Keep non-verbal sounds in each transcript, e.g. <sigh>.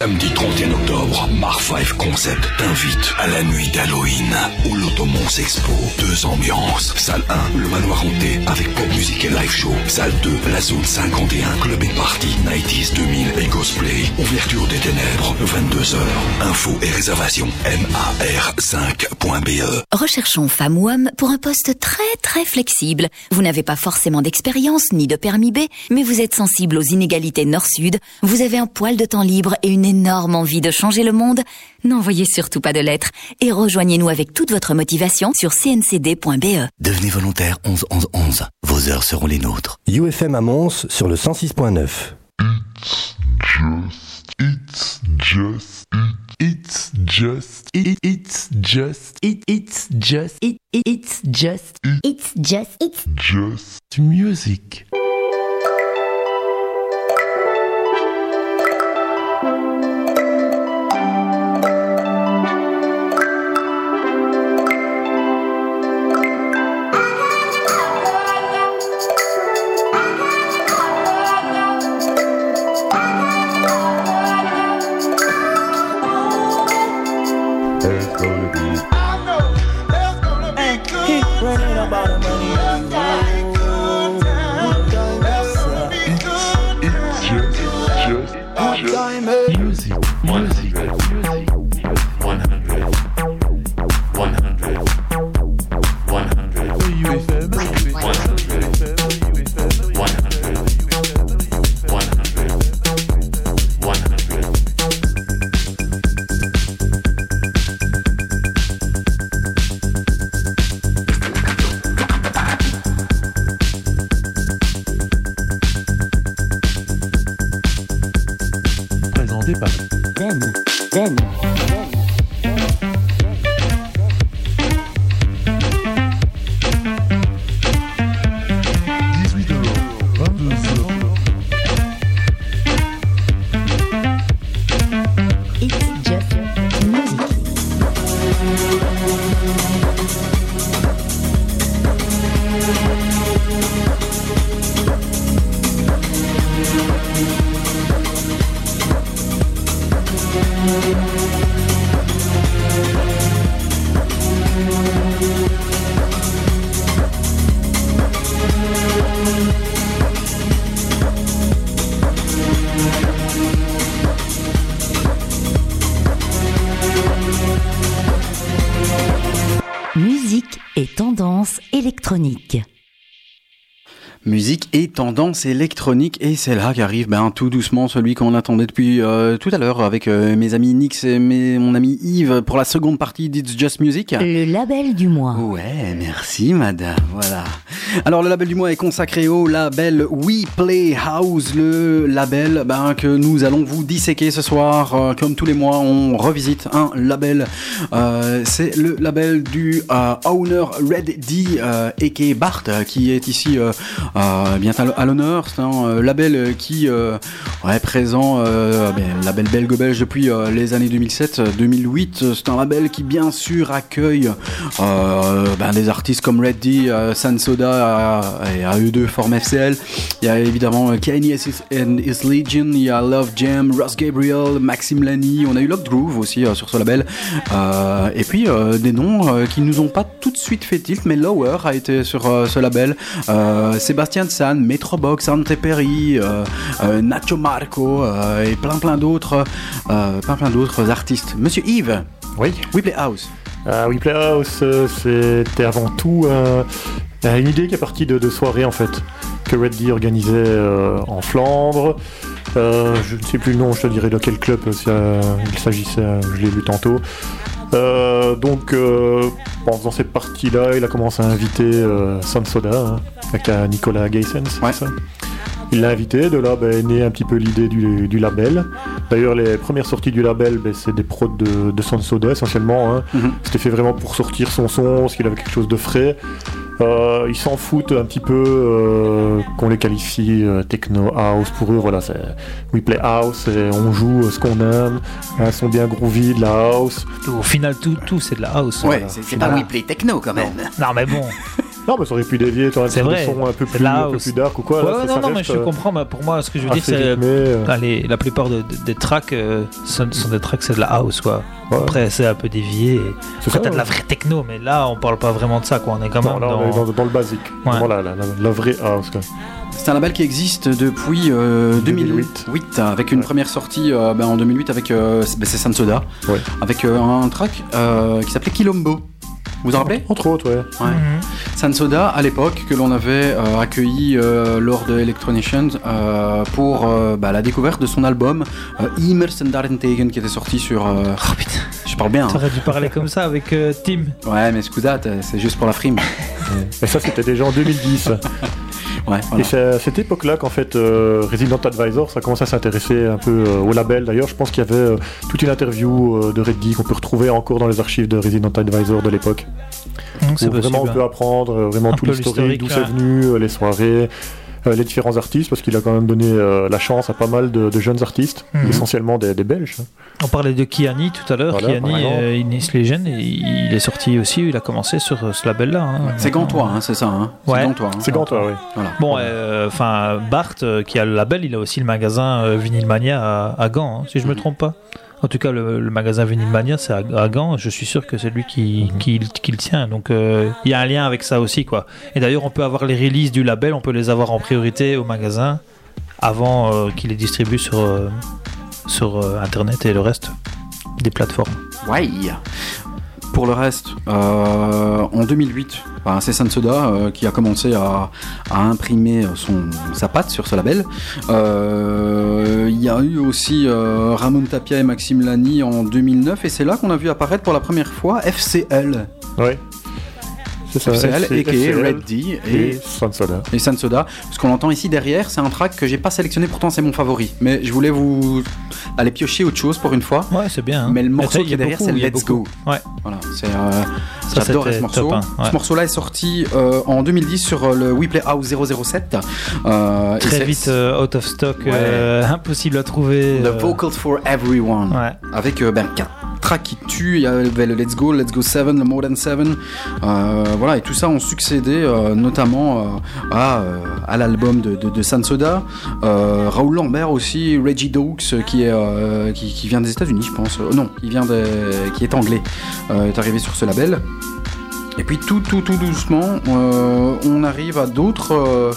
Samedi 31 octobre, Mar 5 Concept t'invite à la nuit d'Halloween au Lotomons Expo. Deux ambiances. Salle 1, le manoir hanté avec pop musique et live show. Salle 2, la zone 51, club et party, 90s 2000 et cosplay. Ouverture des ténèbres, 22h. Info et réservation, mar5.be. Recherchons femme ou homme pour un poste très très flexible. Vous n'avez pas forcément d'expérience ni de permis B, mais vous êtes sensible aux inégalités nord-sud. Vous avez un poil de temps libre et une énorme envie de changer le monde, n'envoyez surtout pas de lettres et rejoignez-nous avec toute votre motivation sur cncd.be. Devenez volontaire 11 11 11. Vos heures seront les nôtres. UFM à Mons sur le 106.9. It's just, it's just, it, it's just, it, it's just, it, it's just, It's just, it's just music. Et électronique et c'est là qu'arrive ben, tout doucement celui qu'on attendait depuis euh, tout à l'heure avec euh, mes amis Nix et mes- mon ami Yves pour la seconde partie d'It's Just Music. Le label du mois. Ouais, merci madame. Voilà. Alors le label du mois est consacré au label We Play House, le label ben, que nous allons vous disséquer ce soir. Euh, comme tous les mois, on revisite un label. C'est le label du owner Red D, aka Bart, qui est ici bien à l- C'est un euh, label euh, qui est présent, euh, ben, label belgo-belge depuis les années 2007-2008. C'est un label qui bien sûr accueille ben, des artistes comme Red D, euh, San Soda euh, et AE2 Form FCL. Il y a évidemment Kanye and His Legion, il y a Love Jam, Ross Gabriel, Maxime Lani, on a eu Locked Groove aussi sur ce label. Et puis des noms qui nous ont pas tout de suite fait tilt, mais Lower a été sur ce label. Sébastien San, Metrobox, Ante Perry, euh, euh, Nacho Marco euh, et plein plein d'autres, plein plein d'autres artistes. Monsieur Yves, Oui. We Play House. Euh, We Play House, c'était avant tout une idée qui est partie de, de soirées en fait que Red D organisait euh, en Flandre. Euh, je ne sais plus le nom, je te dirai de quel club euh, il s'agissait, je l'ai lu tantôt. Euh, donc, euh, faisant cette partie-là, il a commencé à inviter euh, Sun Soda, hein, avec euh, Nicolas Geisens, c'est Ouais. ça il l'a invité, de là ben, est née un petit peu l'idée du, du label. D'ailleurs, les premières sorties du label, ben, c'est des prods de, de Sun Soda essentiellement. hein. Mhm. C'était fait vraiment pour sortir son son, parce qu'il avait quelque chose de frais. Euh, ils s'en foutent un petit peu euh, qu'on les qualifie euh, techno house pour eux. Voilà, c'est we play house, et on joue euh, ce qu'on aime. Un son bien groovy, de la house. Au final, tout, tout c'est de la house. Ouais, voilà. c'est pas We Play Techno quand même. Non, mais bon. <laughs> Non, mais ça aurait pu dévier, t'aurais vrai, des sons un peu c'est plus, un peu plus dark ou quoi. Ouais, Là, non, non, mais je euh, comprends. Mais pour moi, ce que je veux dire, c'est. euh. Allez, la plupart de- de- des tracks euh, sont, sont des tracks, c'est de la house, quoi. Ouais. Après, c'est un peu dévié. et- C'est Après, t'as de la vraie techno, mais là, on parle pas vraiment de ça, quoi. On est quand Non, même là, on est dans. dans, dans le basique. Ouais. Vraiment la, la, la, vraie house. quoi. C'est un label qui existe depuis euh, 2008, 2008. avec une Ouais. première sortie euh, ben, en 2008 avec euh, c'est ben, c'est Sansoda, Ouais. avec euh, un track euh, qui s'appelait Kilombo. Vous vous en rappelez Entre autres, ouais. Ouais. Mhm. Sansoda à l'époque que l'on avait euh, accueilli euh, lors de Electronitions euh, pour euh, bah, la découverte de son album euh, Immers and Darentegen qui était sorti sur. euh, Oh putain, je parle bien. hein. t'aurais dû parler comme ça avec euh, Tim. Ouais, mais scusa, t'es- c'est juste pour la frime. <laughs> Et ça, c'était déjà en 2010. <laughs> Ouais, Et c'est à cette époque-là qu'en fait, euh, Resident Advisor, ça commence à s'intéresser un peu euh, au label. D'ailleurs, je pense qu'il y avait euh, toute une interview euh, de Reddy qu'on peut retrouver encore dans les archives de Resident Advisor de l'époque. Donc, c'est vraiment on peut apprendre euh, vraiment Un tout l'historique, d'où c'est venu, euh, les soirées, les différents artistes, parce qu'il a quand même donné euh, la chance à pas mal de, de jeunes artistes, Mhm. essentiellement des, des Belges. hein. On parlait de Kiani tout à l'heure. Voilà, Kiani, euh, Inès Legend, et il est sorti aussi, il a commencé sur euh, ce label-là. hein. C'est Gantois, hein, c'est ça. Hein. Ouais. C'est Gantois. hein. C'est grand, toi, oui. Voilà. Bon, euh, enfin, Bart, euh, qui a le label, il a aussi le magasin euh, Vinylmania à, à Gand, hein, si je me trompe pas. En tout cas, le, le magasin Vinylmania, c'est à, à Gand. Je suis sûr que c'est lui qui, qui, qui le tient. Donc, euh, il y a un lien avec ça aussi, quoi. Et d'ailleurs, on peut avoir les releases du label, on peut les avoir en priorité au magasin avant euh, qu'il les distribue sur, euh, sur euh, Internet et le reste des plateformes. Ouais. Pour le reste, euh, en 2008, ben, c'est Sansoda qui a commencé à, à imprimer son, sa patte sur ce label. Euh, Il y a eu aussi euh, Ramon Tapia et Maxime Lani en 2009 et c'est là qu'on a vu apparaître pour la première fois FCL. Ouais. FCL, FCL Red D et et, Sansoda. et Sansoda. Ce qu'on entend ici derrière, c'est un track que j'ai pas sélectionné, pourtant c'est mon favori. Mais je voulais vous aller piocher autre chose pour une fois. Ouais, c'est bien. hein. Mais le morceau qui y est a derrière, c'est Let's beaucoup. Go. Ouais. Voilà, c'est euh, C'était ce morceau. hein, ouais. Ce morceau-là est sorti euh, en 2010 sur euh, le We Play House 007. Euh, Très vite euh, out of stock, <laughs> impossible à trouver. The Vocals for Everyone. Ouais. Avec ben, quatre tracks qui tuent. Il y avait le Let's Go, Let's Go 7, le More Than 7. Euh, voilà, et tout ça ont succédé notamment à, à l'album de, de, de Sansoda. Raoul Lambert aussi, Reggie euh, qui, est, qui, qui vient des États-Unis, je pense. Non, il vient de, qui est anglais, est arrivé sur ce label. Et puis tout, tout, tout doucement, euh, on arrive à d'autres, euh,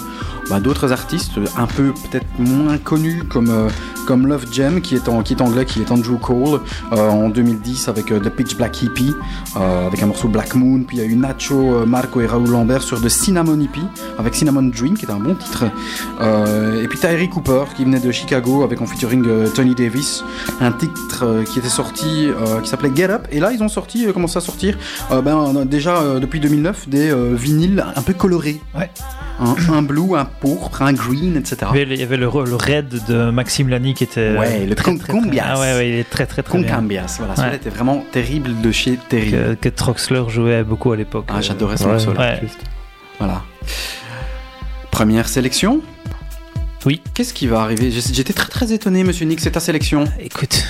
bah, d'autres artistes un peu peut-être moins connus comme euh, comme Love Jam qui est en qui est anglais, qui est Andrew Cole euh, en 2010 avec euh, The Pitch Black Hippie, avec un morceau Black Moon. Puis il y a eu Nacho, Marco et Raoul Lambert sur The Cinnamon Hippie avec Cinnamon Dream qui est un bon titre. Et puis Tyree Cooper qui venait de Chicago avec en featuring Tony Davis, un titre qui était sorti qui s'appelait Get Up. Et là ils ont sorti, commencé à sortir ben, déjà depuis 2009 des vinyles un peu colorés. Ouais. Un, un blue, un pourpre, un green, etc. Il y avait, il y avait le, le raid de Maxime Lani qui était. Ouais, le très, très, très-. Ah ouais, ouais, il est très très très. Concambias, voilà, celui-là Ouais. était vraiment terrible de chez terrible. Que, que Troxler jouait beaucoup à l'époque. Ah, euh, j'adorais ce morceau-là. Voilà. Première sélection? Oui. Qu'est-ce qui va arriver? J'étais très très étonné, monsieur Nick, c'est ta sélection. Écoute,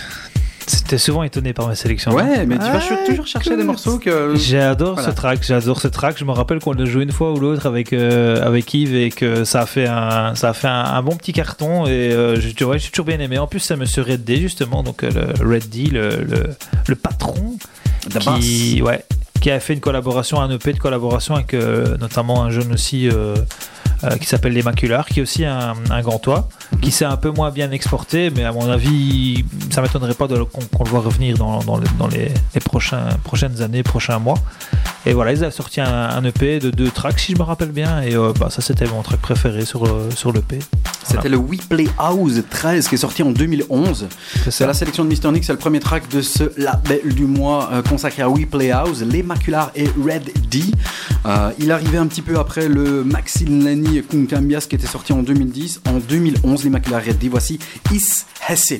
c'était souvent étonné par mes sélections. Ouais, mais tu vas Ah, toujours chercher des morceaux que. J'adore Voilà. ce track, j'adore ce track. Je me rappelle qu'on l'a joué une fois ou l'autre avec euh, avec Yves et que ça a fait un ça a fait un, un bon petit carton et euh, je, ouais, j'ai toujours bien aimé. En plus, c'est Monsieur Red D justement, donc euh, le Red D, le, le, le patron qui ouais qui a fait une collaboration, un EP de collaboration avec euh, notamment un jeune aussi euh, qui s'appelle Les Maculars, qui est aussi un, un gantois, qui s'est un peu moins bien exporté, mais à mon avis, ça m'étonnerait pas qu'on le voit revenir dans, dans les, dans les, les prochains, prochaines années, prochains mois. Et voilà, ils ont sorti un, un EP de deux tracks, si je me rappelle bien, et euh, bah, ça c'était mon track préféré sur, euh, sur l'EP. C'était le We Play House 13 qui est sorti en 2011. C'est la sélection de Mr. Nick, c'est le premier track de ce label du mois euh, consacré à We Play House, Les Maculars et Red D. Il arrivait un petit peu après le Maxine Lani Kuncambias qui était sorti en 2010. En 2011, Les Maculars et. Voici Is Has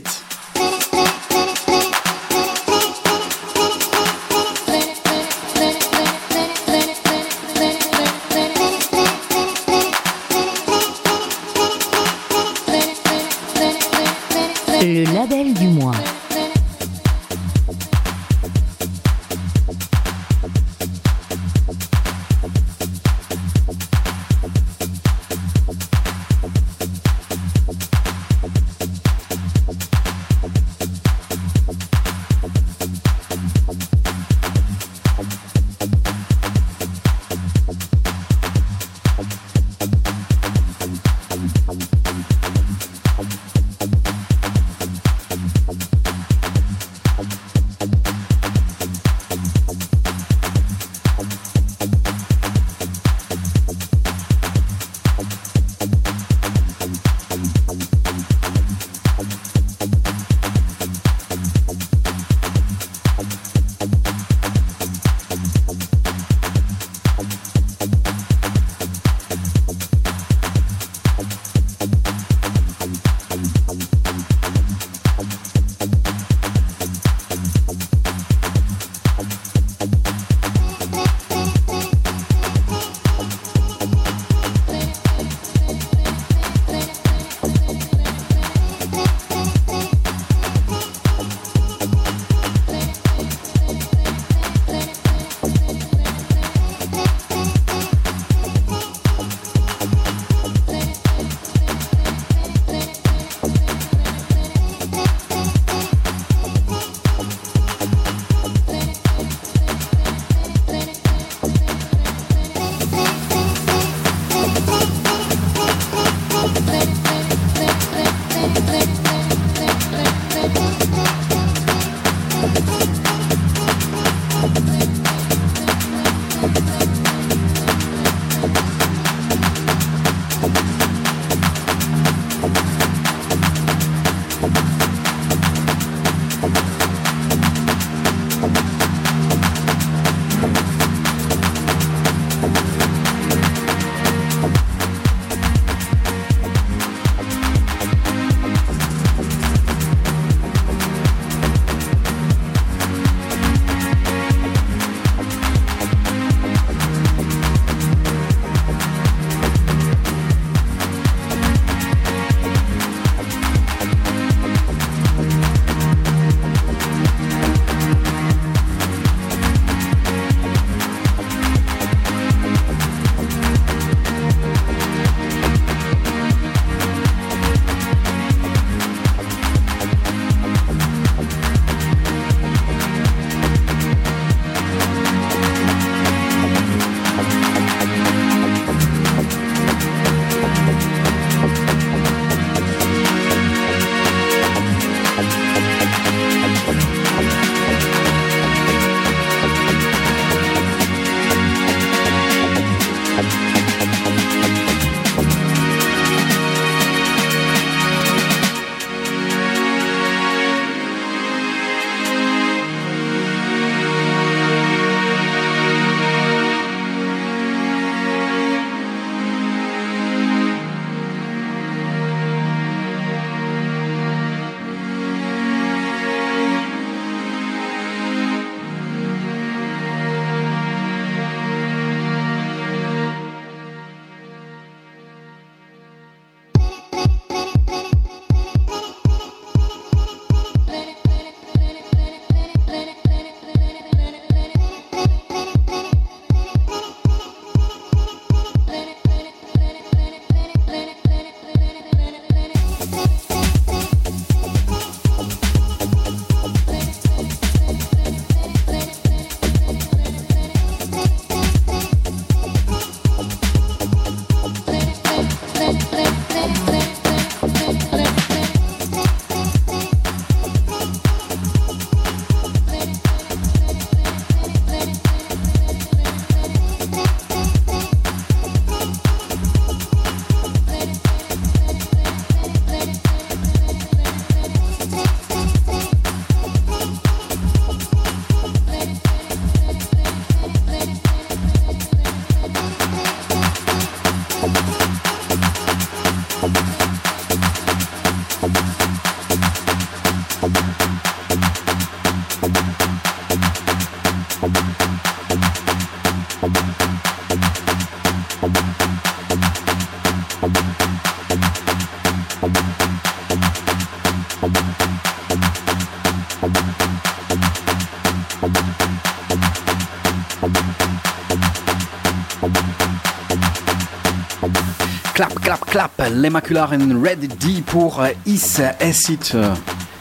Clap, clap. L'Immacular and Red D pour euh, Is Acid. euh,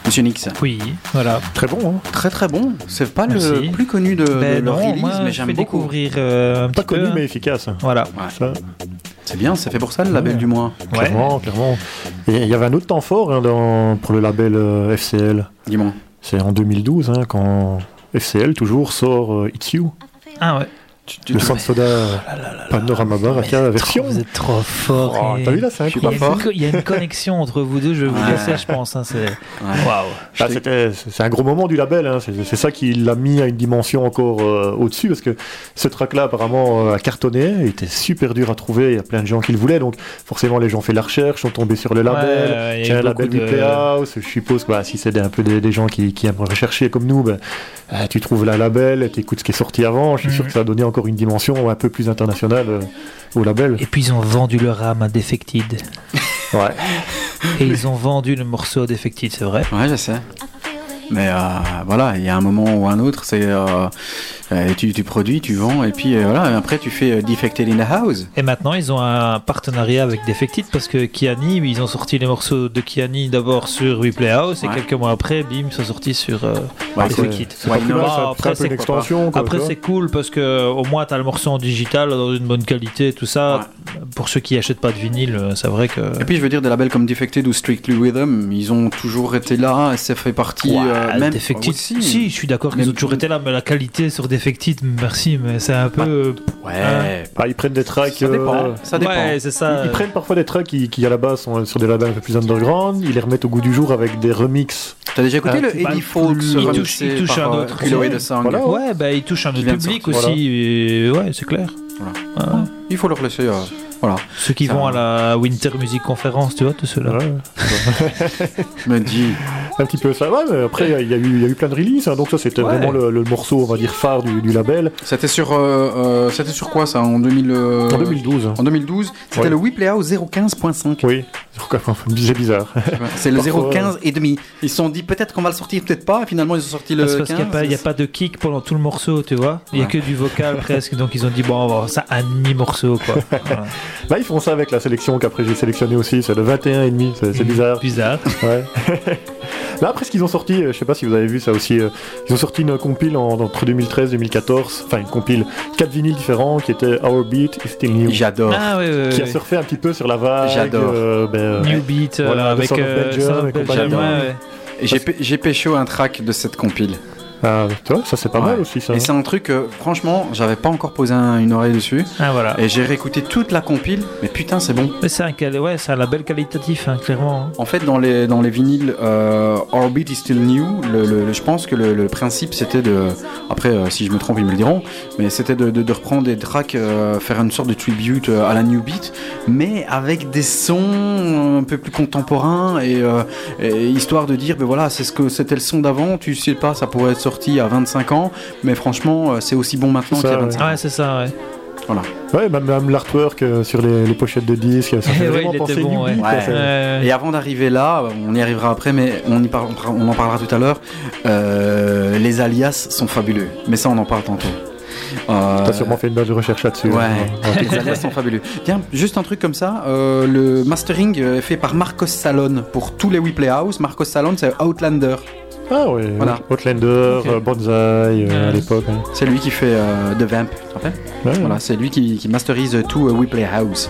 Monsieur Nix. Oui, voilà. Très bon, hein. Très très bon. C'est pas Merci. le plus connu de, de Ben leur non, release, moi, mais j'aime beaucoup. découvrir euh, un Pas petit peu. connu, hein. mais efficace. Voilà. Ça, C'est bien, c'est fait pour ça le label du mois. Ouais. clairement, clairement. Et il y avait un autre temps fort hein, dans, pour le label euh, FCL. Dis-moi. C'est en 2012, hein, quand FCL toujours sort euh, It's You. Ah ouais. Le Sans Soda Panorama Baraka version. Vous êtes trop fort. Oh, T'as vu là, c'est Je suis Il y, a pas une fort. co- il y a une connexion entre vous deux, je vais vous Ouais. laisser, je pense. hein, c'est... Waouh. Ah, c'était- c'est un gros moment du label, hein. c'est c'est ça qui l'a mis à une dimension encore euh, au-dessus, parce que ce track-là apparemment euh, a cartonné, il était super dur à trouver, il y a plein de gens qui le voulaient, donc forcément les gens ont fait la recherche, sont tombés sur le label, Ouais, il y a tiens, label beaucoup du de- Playhouse, je suppose que bah, si c'est un peu des, des gens qui, qui aiment rechercher comme nous, ben, euh, tu trouves la label, tu écoutes ce qui est sorti avant, je suis sûr Mhm. que ça a donné encore une dimension un peu plus internationale euh, au label. Et puis ils ont vendu leur âme à Defected. <laughs> Ouais. Et ils ont vendu le morceau à Defected, c'est vrai. Ouais, je sais. Mais euh, voilà, il y a un moment ou un autre, c'est euh, euh, tu, tu produis, tu vends, et puis euh, voilà, après tu fais euh, Defected in the House. Et maintenant, ils ont un partenariat avec Defected parce que Kiani, ils ont sorti les morceaux de Kiani d'abord sur Replay House et quelques mois après, bim, ils sont sortis sur euh, Ouais, Defected. après, c'est Après, c'est cool parce que au moins, tu as le morceau en digital dans une bonne qualité, tout ça. Pour ceux qui achètent pas de vinyle, euh, c'est vrai que. Et puis je veux dire, des labels comme Defected ou Strictly Rhythm, ils ont toujours été là, ça fait partie. Ouais, euh, même Defected, aussi. si, je suis d'accord qu'ils ont toujours été là, mais la qualité sur Defected, merci, mais c'est un peu. euh, Ouais. Ah, ils prennent des tracks. Ça dépend, euh, ça dépend. Ouais, c'est ça. Ils, ils prennent parfois des tracks qui, qui, à la base sont sur des labels un peu plus underground, ils les remettent au goût du jour avec des remixes. T'as déjà écouté Ah, le Eddie Fawkes il touche- il touche par, un euh, autre. Song Voilà. Ouais, bah, il touche un autre public aussi, et ouais, c'est clair. Voilà. Ouais. Il faut leur laisser. Voilà. Ceux qui Ça vont va. à la Winter Music Conference, tu vois, tous ceux-là. Ouais. <laughs> Me dis. un petit peu ça. Ouais, mais après, il y, a- il y a eu- plein de releases, hein, donc ça c'était Ouais. vraiment le, le morceau, on va dire, phare du, du label. C'était sur, euh, euh, c'était sur quoi ça en 2000 euh, En 2012. En 2012, c'était Ouais. le House 015.5. Oui, c'est bizarre. <laughs> C'est le Parfois, 015 et demi. Ils se sont dit peut-être qu'on va le sortir, peut-être pas. Et finalement, ils ont sorti le Parce, qu'il n'y a, 15. pas- il y a pas de kick pendant tout le morceau, tu vois. Il n'y a Ouais. que du vocal presque, donc ils ont dit, bon, on va avoir ça un demi-morceau, quoi. Voilà. <laughs> Là, ils font ça avec la sélection qu'après j'ai sélectionné aussi, c'est le 21,5, c'est c'est bizarre. Bizarre. Ouais. <laughs> Là, après, ce qu'ils ont sorti, euh, je sais pas si vous avez vu ça aussi, euh, ils ont sorti une compile en- entre 2013 et 2014, enfin une compile, quatre vinyles différents qui étaient Our Beat is Still New. J'adore. Ah, Qui a surfé un petit peu sur la vague. J'adore. euh, ben, euh, New Beat Voilà, avec Son of euh, Belgium et compagnie. J'ai pécho un track de cette compile. Ah, tu vois, ça c'est pas Ouais. mal aussi ça. Et c'est un truc, euh, franchement, j'avais pas encore posé un- une oreille dessus. Ah, voilà. Et j'ai réécouté toute la compile. Mais putain, c'est bon. Mais c'est un, ouais, c'est un label qualitatif, hein, clairement. En fait, dans les, dans les vinyles euh, Orbit is Still New, le, le- le- je pense que le, le principe c'était de. Après, euh, si je me trompe, ils me le diront, mais c'était de, de- de reprendre des tracks, euh, faire une sorte de tribute euh, à la New Beat, mais avec des sons un peu plus contemporains et, euh, et histoire de dire, ben voilà, c'est ce que c'était le son d'avant, tu sais pas, ça pourrait être sorti à 25 ans, mais franchement, euh, c'est aussi bon maintenant qu'il y a ouais. 25 ans. Ouais, c'est ça, ouais. Voilà. Ouais, même, même l'artwork euh, sur les, les pochettes de disques, ça <laughs> fait Ouais, vraiment penser bon, ouais. Ouais. Ouais. Et avant d'arriver là, on y arrivera après, mais on, y par- on en parlera tout à l'heure. euh, les alias sont fabuleux, mais ça on en parle tantôt. Euh, T'as sûrement fait une base de recherche là-dessus. Ouais, hein. <laughs> les alias sont fabuleux. Tiens, juste un truc comme ça, euh, le mastering est fait par Marcos Salon pour tous les WePlay House. Marcos Salon, c'est Outlander. Ah ouais, Voilà. Outlander, Ok. euh, Bonzai euh, à l'époque. hein. C'est lui qui fait euh, The Vamp, tu te rappelles Ouais, Voilà, c'est lui qui, qui masterise tout euh, WePlay House.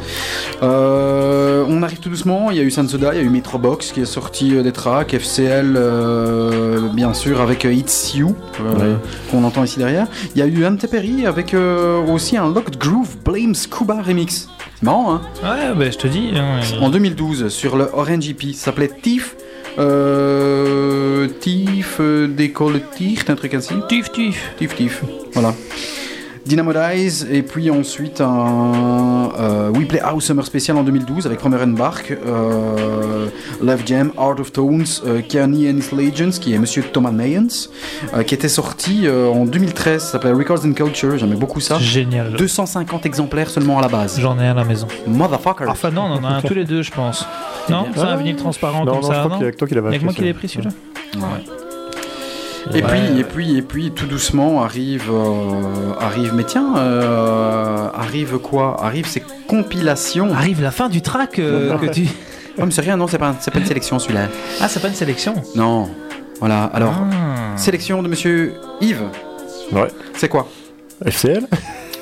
Euh, on arrive tout doucement. Il y a eu Sansoda, il y a eu Metrobox qui a sorti euh, des tracks, FCL, euh, bien sûr, avec euh, It's You, euh, Ouais. qu'on entend ici derrière. Il y a eu Anteperi avec euh, aussi un Locked Groove Blame Scuba remix. C'est marrant, hein Ouais, bah, je te dis. hein, En 2012, sur le Orange EP, ça s'appelait Thief. Euh, Thief, euh, décolle Thief, un truc ainsi. Tif, tif. Tif Tif, voilà. Dynamo Dies, et puis ensuite un euh, We Play House Summer Special en 2012 avec Romer Bark, euh, Love Jam, Art of Tones, euh, Kearney and His Legends, qui est Monsieur Thomas Mayens, euh, qui était sorti euh, en 2013, ça s'appelait Records and Culture, j'aimais beaucoup ça. Génial. 250 exemplaires seulement à la base. J'en ai un à la maison. Motherfucker. Enfin, non, on en a un tous les deux, je pense. Non, c'est un vinyle transparent Non, comme non, je ça, crois non qu'il y a que toi qui l'avais Avec moi qui l'ai pris celui-là. Et Ouais. puis, et puis, et puis, tout doucement arrive, euh, arrive. Mais tiens, euh, arrive quoi? Arrive ces compilations. Arrive la fin du track euh, <laughs> que tu. Oh, mais c'est rien, non, c'est pas, c'est pas une sélection celui-là. Ah, c'est pas une sélection. Non. Voilà. Alors, Ah. sélection de Monsieur Yves. Ouais. C'est quoi? FCL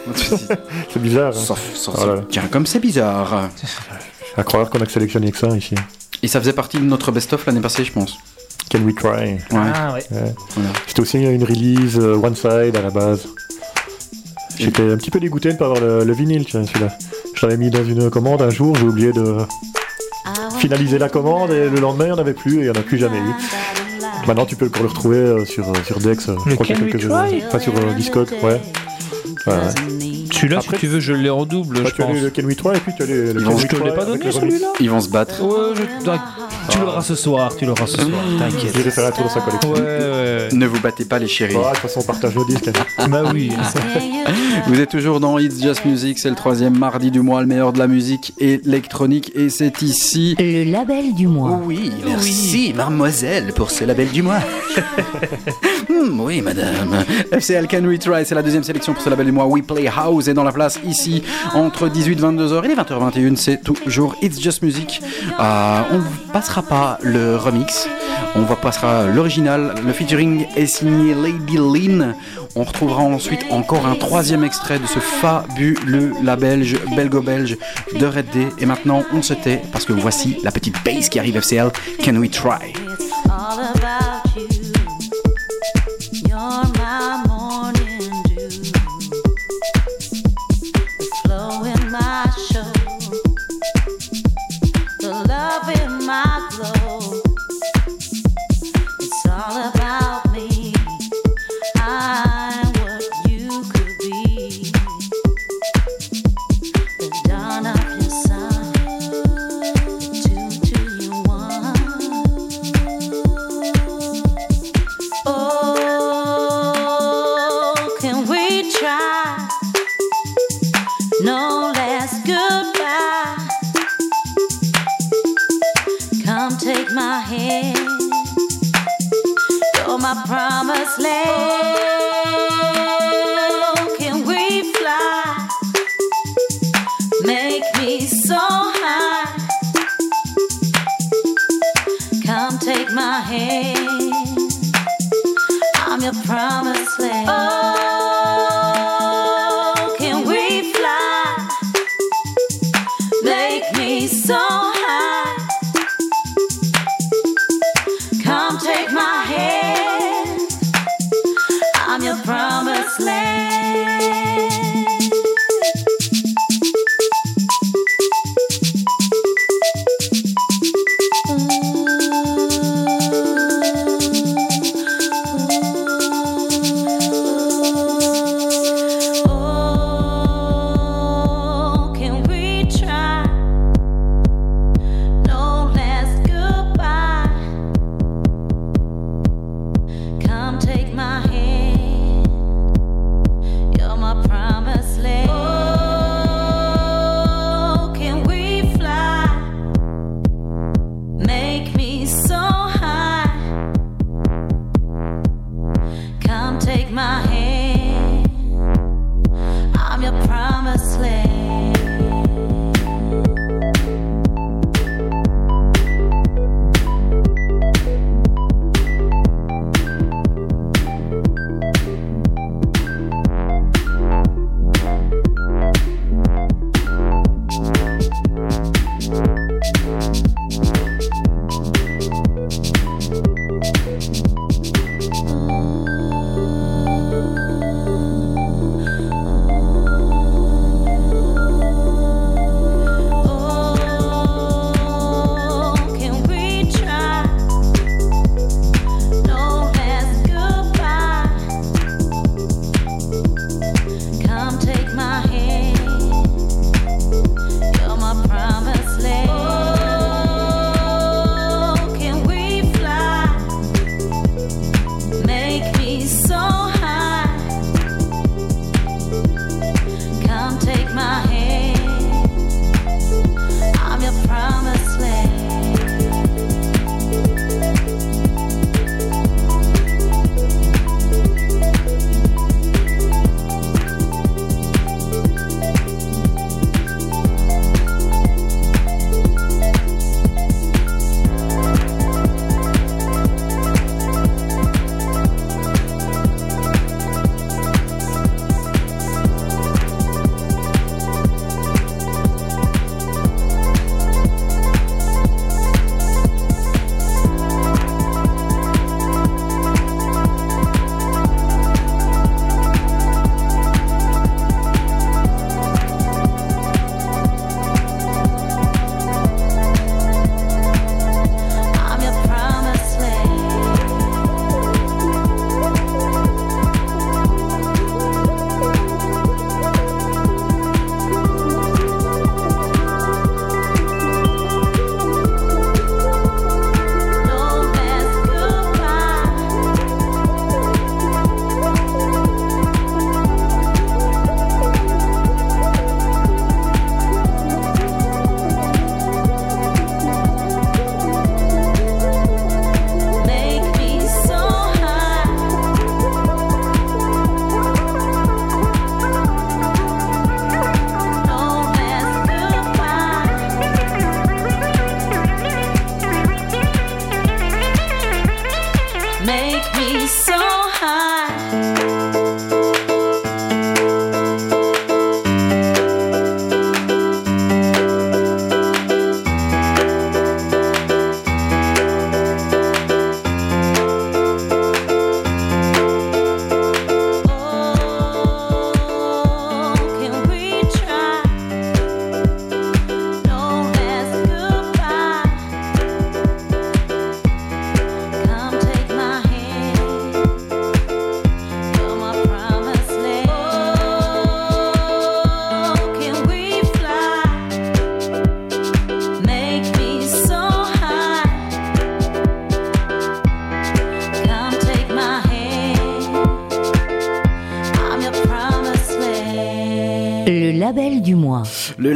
<laughs> C'est bizarre. hein. Voilà. Tiens, comme c'est bizarre. À croire qu'on a que sélectionné que ça ici. Et ça faisait partie de notre best-of l'année passée, je pense. Can we try Ouais. Ah, ouais. Ouais. Voilà. C'était aussi une release euh, one side à la base. J'étais un petit peu dégoûté de ne pas avoir le, le vinyle, tiens, celui-là. Je l'avais mis dans une commande un jour, j'ai oublié de finaliser la commande et le lendemain il n'y en avait plus et il n'y en a plus jamais eu. Maintenant tu peux encore le retrouver euh, sur, euh, sur Dex, je crois qu'il y a quelques Enfin sur Discog, ouais. Ouais. Celui-là, Après- si tu veux, je l'ai en double, je tu as le Can We Try et puis tu as les, le Ils Can vont- We je te Try l'ai pas avec donné, les remixes. celui-là Ils vont se battre. Ouais, je... Tu l'auras ce soir, tu l'auras ce soir, t'inquiète. Il vais faire tour dans sa collection. Ouais, ouais. Ne vous battez pas les chéris. De toute façon, on partage nos disques. Bah oui. <laughs> Vous êtes toujours dans It's Just Music, c'est le troisième mardi du mois, le meilleur de la musique électronique, et c'est ici. Le label du mois. Oui, merci, mademoiselle, pour ce label du mois. Hmm, <laughs> oui, madame. FCL Can We Try, c'est la deuxième sélection pour ce label du mois. We Play House est dans la place ici entre 18 22h et les 20h21. C'est toujours It's Just Music. Euh, on ne pas le remix. On va passera l'original. Le featuring est signé Lady Lynn. On retrouvera ensuite encore un troisième extrait de ce fabuleux label belgo-belge de Red. Et maintenant, on se tait parce que voici la petite bass qui arrive FCL. Can We Try? I'm your promised land. Oh,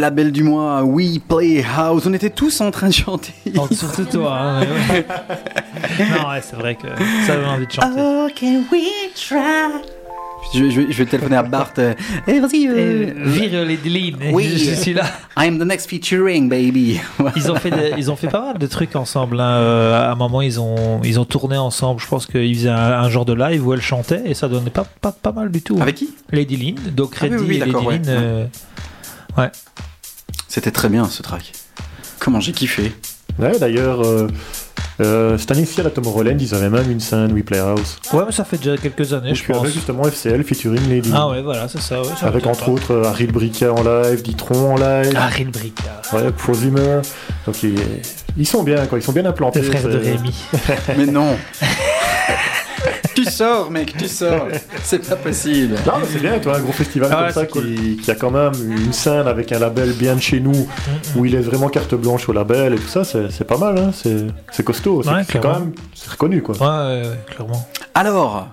label du mois, We Play House. On était tous en train de chanter. Oh, surtout toi. hein, ouais. <laughs> non, ouais, c'est vrai que ça donne envie de chanter. Oh, can we try? Je, je vais, je vais téléphoner à Bart. euh, Eh, vas-y. euh, Vire les. Oui. je, <laughs> je suis là. I'm the next featuring, baby. <laughs> Ils ont fait, ils ont fait pas mal de trucs ensemble. hein. Euh, À un moment, ils ont, ils ont tourné ensemble. Je pense qu'ils faisaient un, un genre de live où elle chantait et ça donnait pas, pas, pas mal du tout. Avec qui? Lady Lynn. Donc Ah oui, Reddy oui, et Lady ouais. Lynn. euh, ouais. C'était très bien ce track. Comment j'ai kiffé. Ouais, d'ailleurs, euh, euh, cette année-ci à la Tomorrowland, ils avaient même une scène We Play House. Ouais, mais ça fait déjà quelques années, Donc, je pense. avec justement FCL featuring Lady. Ah ouais, voilà, c'est ça. ouais, ça Avec entre autres euh, Harry Brica en live, Ditron en live. Harry Bricard. Ouais, Prosimer. Donc ils, ils sont bien, quoi. Ils sont bien implantés. Les frères de Rémi. Mais non. <laughs> tu sors, mec, tu sors. C'est pas possible. Non, mais c'est bien, toi, un gros festival Ah comme ça qui, qui a quand même une scène avec un label bien de chez nous, où il est vraiment carte blanche au label et tout ça, c'est pas mal, hein. c'est costaud. C'est Ouais, c'est quand même c'est reconnu, quoi. Ouais, ouais, ouais, clairement. Alors,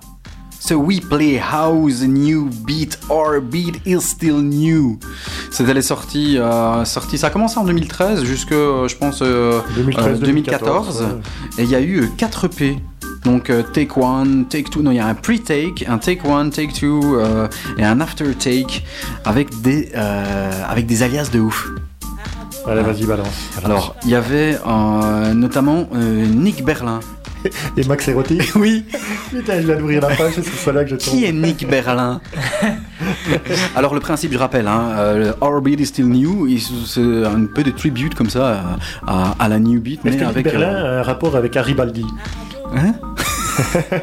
ce We Play House New Beat or Beat is Still New. C'était les sorties, euh, sorties. Ça a commencé en 2013 jusque, euh, je pense, euh, 2013, euh, 2014. 2014, ouais. Et il y a eu 4 EP. Donc euh, Take One, Take Two, non il y a un Pre-Take, un Take One, Take Two euh, et un After Take avec des, euh, avec des alias de ouf. Allez, vas-y, balance. Alors il y avait notamment Nick Berlin. <laughs> Et Max Erotic <laughs> Oui. Putain, je viens d'ouvrir la page, c'est sur là que je tombe. Qui est Nick Berlin? <laughs> Alors le principe, je rappelle, hein, Our Beat is Still New, c'est un peu de tribute comme ça à, à la New Beat, Est-ce mais que avec... Berlin euh, a un rapport avec Haribaldi? Hein? <laughs>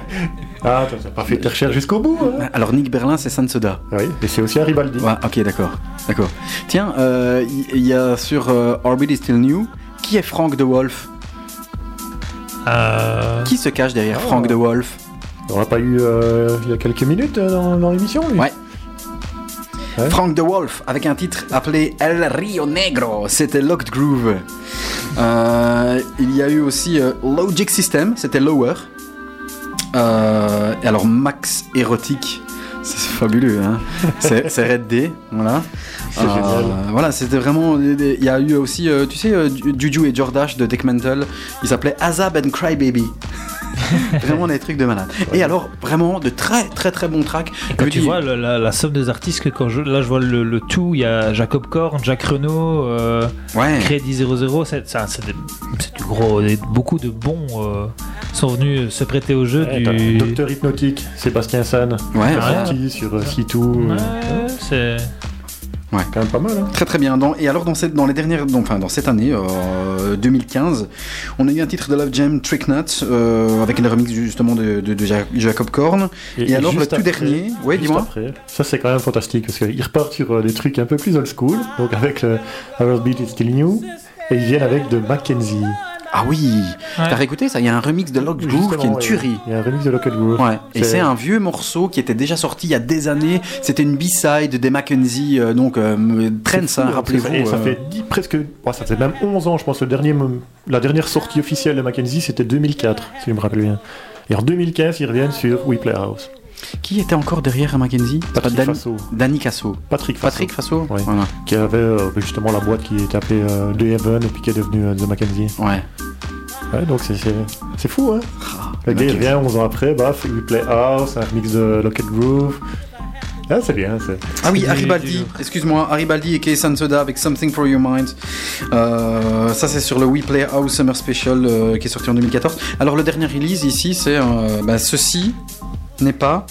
Ah, toi, t'as pas fait tes recherches jusqu'au bout hein Alors Nick Berlin, c'est Sansoda. Oui, et c'est aussi Haribaldi. Ouais, ok, d'accord. D'accord. Tiens, euh, il il y, a sur euh, Our Beat is Still New, qui est Frank de Wolf? Euh, Qui se cache derrière. Frank de Wolf? On l'a pas eu euh, il y a quelques minutes euh, dans, dans l'émission, lui? Ouais. Ouais. Frank de Wolf, avec un titre appelé El Rio Negro, c'était Locked Groove. Euh, il y a eu aussi euh, Logic System, c'était Lower. Euh, et alors Max Erotic, c'est fabuleux, hein <laughs> c'est Red D, voilà. C'est génial. Voilà, c'était vraiment. Il y a eu aussi, euh, tu sais, euh, Juju et Jordash de Deck Mental, ils s'appelaient Azab and Crybaby. <laughs> vraiment des trucs de malade. Et alors, vraiment de très très très bons tracks. Quand Je tu dis- vois la, la somme des artistes, que quand je, là je vois le, le tout, il y a Jacob Korn, Jacques Renault, euh, Ouais. Crédit 00, c'est du gros. beaucoup de bons euh, sont venus se prêter au jeu Ouais, t'as du. Docteur Hypnotique, Sébastien San, Ouais, qui est ouais. sorti sur euh, C2. Ouais, euh, c'est. Ouais. quand même pas mal, hein Très très bien. Dans- et alors dans cette, dans les dernières, donc, enfin dans cette année euh, 2015, on a eu un titre de Love Jam Trick Nut euh, avec une remix justement de, de- de Ja- Jacob Korn. Et, alors le tout après- dernier, ouais dis-moi. ça c'est quand même fantastique parce qu'ils repartent sur euh, des trucs un peu plus old school, donc avec le Our Beat is Still New, et ils viennent avec de Mackenzie. Ah oui, Ouais. t'as réécouté ça? Il y a un remix de Lock Groove qui est une ouais. tuerie. Il y a un remix de Local Groove. Ouais, et C'est- un vieux morceau qui était déjà sorti il y a des années. C'était une B-side des Mackenzie, euh, donc euh, Trends, C'est fou, hein, hein, rappelez-vous. que Ça, euh, fait 10 presque. ouais, ça fait même 11 ans, je pense. Le dernier, la dernière sortie officielle de Mackenzie, c'était 2004, si je me rappelle bien. Et en 2015, ils reviennent sur We Play House. Qui était encore derrière Mackenzie? Patrick Danny, Fasso. Danny Casso. Patrick Fasso. Patrick Fasso Ouais. Voilà. Qui avait euh, justement la boîte qui est appelée euh, The Heaven et puis qui est devenue euh, The Mackenzie. Ouais. Ouais, donc c'est- fou, hein. Ah, Le gars, il revient 11 ans après, baf, We Play House, un remix de Locket Groove. Ah, c'est bien. c'est- Ah oui, Du- Aribaldi, du- excuse-moi, Aribaldi et Kay Soda avec Something for Your Mind. Euh, ça, c'est sur le We Play House Summer Special euh, qui est sorti en 2014. Alors, le dernier release ici, c'est euh, bah, ceci n'est pas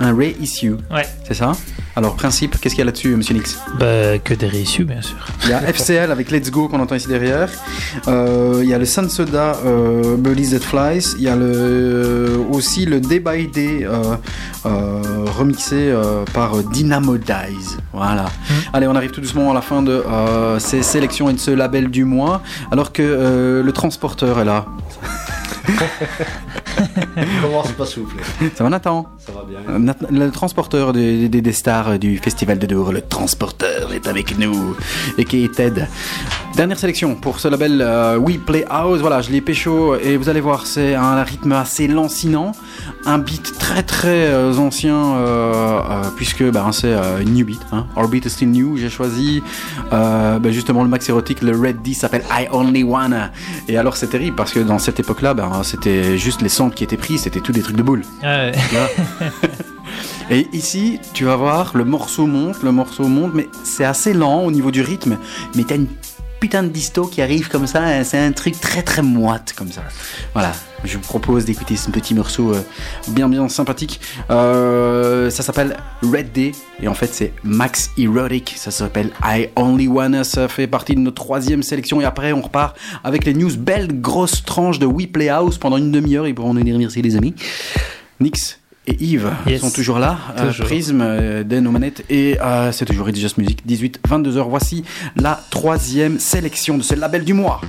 un reissue. Ouais. C'est ça? Alors, principe, qu'est-ce qu'il y a là-dessus, monsieur Nix? Bah, que des réissus, bien sûr. Il y a FCL avec Let's Go qu'on entend ici derrière. Euh, il y a le Sun Soda euh, Birdies That Flies. Il y a le, aussi le Day by Day euh, euh, remixé euh, par Dynamo Dies. Voilà. Allez, on arrive tout doucement à la fin de euh, ces sélections et de ce label du mois. Alors que euh, le transporteur est là. Commence pas souffler. Ça va Nathan? Ça va bien. Euh, Nat- Le transporteur des, des- des stars du Festival de Dour, le transporteur est avec nous, et qui est Ted. Dernière sélection pour ce label euh, We Play House. Voilà, je l'ai pécho et vous allez voir, c'est un rythme assez lancinant, un beat très très euh, ancien, euh, puisque ben, c'est une new beat. Hein. Our beat is still new. J'ai choisi ben, justement le max érotique, le Red D s'appelle I Only Wanna. Et alors c'est terrible parce que dans cette époque-là, ben, c'était juste les samples qui étaient pris, c'était tout des trucs de boules. Ouais. Vois <laughs> Et ici, tu vas voir, le morceau monte, le morceau monte, mais c'est assez lent au niveau du rythme. Mais t'as une putain de disto qui arrive comme ça, hein, c'est un truc très très moite comme ça. Voilà, je vous propose d'écouter ce petit morceau euh, bien bien sympathique. Euh, ça s'appelle Red Day, et en fait c'est Max Erotic, ça s'appelle I Only Wanna, ça fait partie de notre troisième sélection, et après on repart avec les news, belle grosse tranche de We Play House pendant une demi-heure, pourront nous dire merci les amis. Nix et Yves Yes. sont toujours là. Euh, Toujours. Prism, euh, Den aux manettes. Et euh, c'est toujours It's Just Music. 18-22h. Voici la troisième sélection de ce label du mois.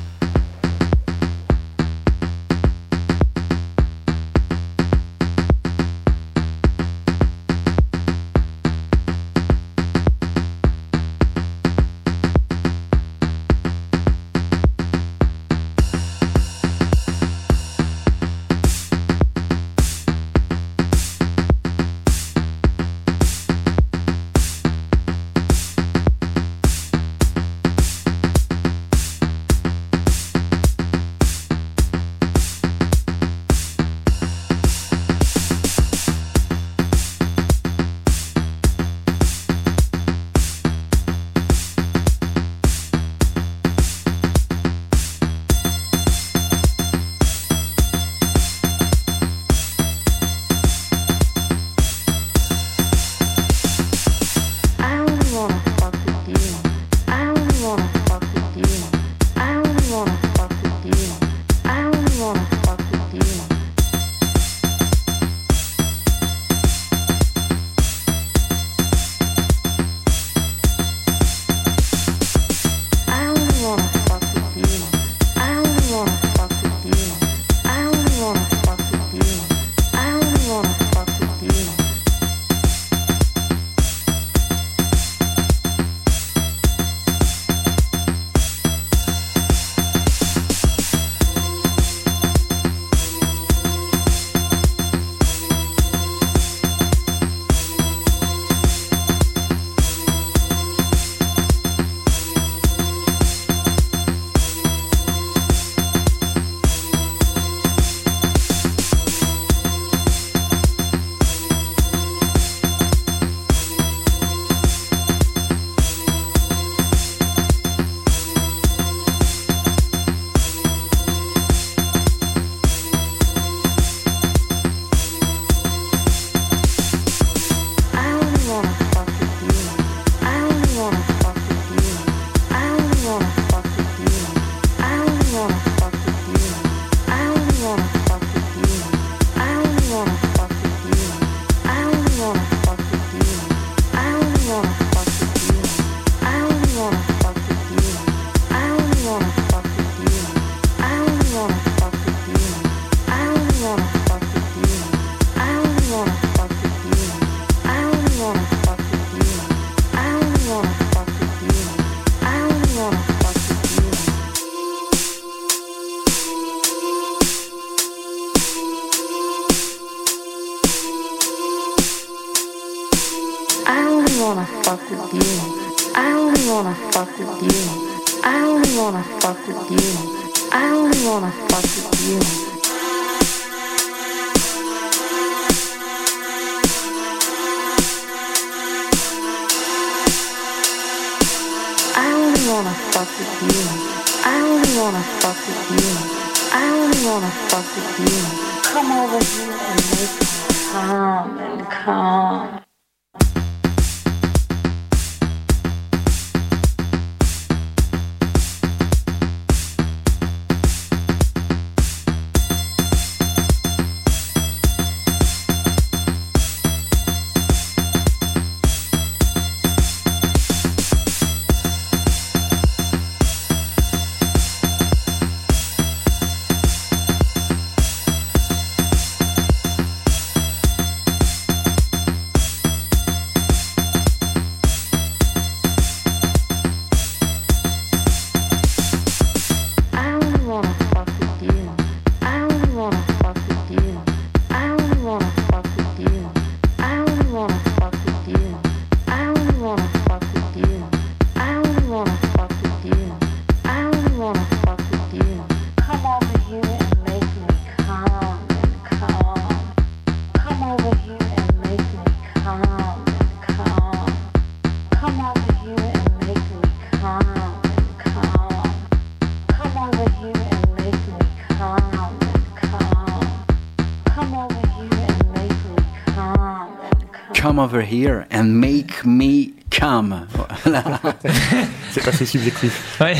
Come over here and make me calm. Voilà. <laughs> C'est assez subjectif. Ouais.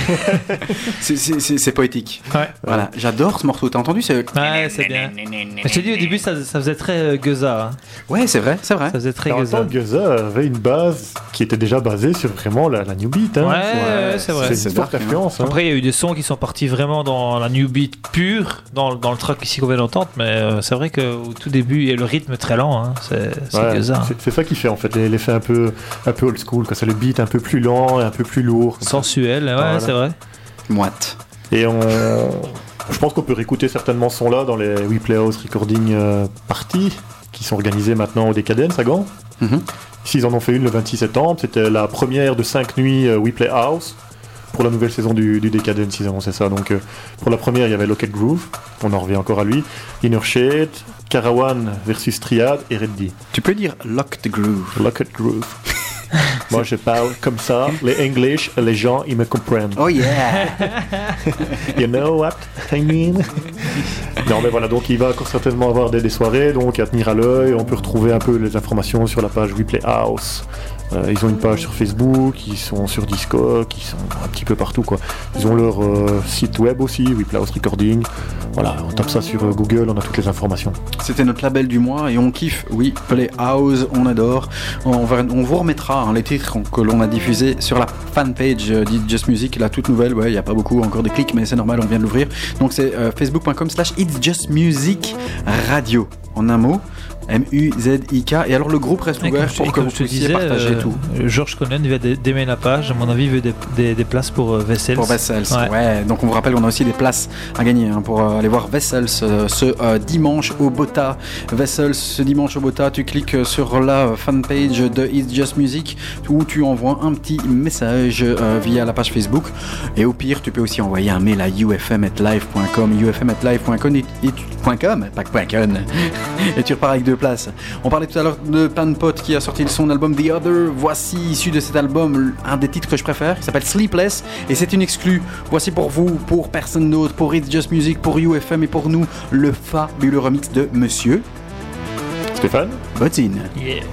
<laughs> C'est- poétique. Ouais. Voilà, j'adore ce morceau. T'as entendu ce... Ouais, c'est bien. Je t'ai dit au début, ça, ça faisait très euh, Guza. hein. Ouais, c'est vrai, c'est vrai. Ça faisait très temps, Guza. Guza avait une base qui était déjà basée sur vraiment la, la new beat. Hein. Ouais, ouais, c'est vrai. C'est une forte hein. influence. hein. Après, il y a eu des sons qui sont partis vraiment dans la new beat pure, dans, dans le track ici qu'on vient d'entendre, mais euh, c'est vrai qu'au tout début, il y a le rythme très lent, hein. c'est c'est- c'est ça qui fait en fait l'effet un peu, un peu old school. quoi. C'est le beat un peu plus lent et un peu plus lourd. ça. Sensuel, ouais, Voilà. c'est vrai. Moite. Et on... je pense qu'on peut réécouter certainement ce son-là dans les We Play House Recording euh, Parties qui sont organisées maintenant au Decadence à Gand. Mhm. Ici, ils en ont fait une le 26 septembre. C'était la première de 5 nuits euh, We Play House pour la nouvelle saison du, du Decadence. Ils annonçaient ça. Donc, euh, pour la première, il y avait Locket Groove. On en revient encore à lui. Inner Shade, Carawan versus Triad et Reddy. Tu peux dire Lock the Groove. Locket Groove. <laughs> Moi, je parle comme ça. Les English, les gens, ils me comprennent. Oh yeah <laughs> You know what I mean? Non mais voilà, donc il va encore certainement avoir des, des soirées, donc à tenir à l'œil, on peut retrouver un peu les informations sur la page Replay House. Euh, ils ont une page sur Facebook, ils sont sur Discord, ils sont un petit peu partout quoi. Ils ont leur euh, site web aussi, House Recording. Voilà, on tape ça sur euh, Google, on a toutes les informations. C'était notre label du mois et on kiffe. Oui, Playhouse, on adore. On, vous remettra hein, les titres que l'on a diffusés sur la fanpage Just Music, la toute nouvelle. Ouais, il n'y a pas beaucoup encore de clics, mais c'est normal, on vient de l'ouvrir. Donc c'est facebook.com slash It's Just Music Radio. En un mot, M-U-Z-I-K. Et alors le groupe reste Et ouvert je- pour que vous puissiez disais, partager euh, tout. Georges Conan vient d'ai- d'aimer la page, à mon avis, il veut des, des- des places pour euh, Vessels. Pour Vessels, Ouais. ouais. Donc on vous rappelle, on a aussi des places à gagner hein, pour euh, aller voir Vessels euh, ce euh, dimanche au Bota. Vessels ce dimanche au Bota, tu cliques euh, sur la fanpage de It's Just Music où tu envoies un petit message euh, via la page Facebook. Et au pire, tu peux aussi envoyer un mail à ufm@live.com, ufm@live.com et, et <laughs> et tu repars avec deux places. On parlait tout à l'heure de Panpot qui a sorti son album The Other. Voici issu de cet album un des titres que je préfère, qui s'appelle Sleepless et c'est une exclue. Voici pour vous, pour personne d'autre, pour It's Just Music, pour UFM et pour nous, le fabuleux remix de Monsieur Stéphane Botin. Yeah.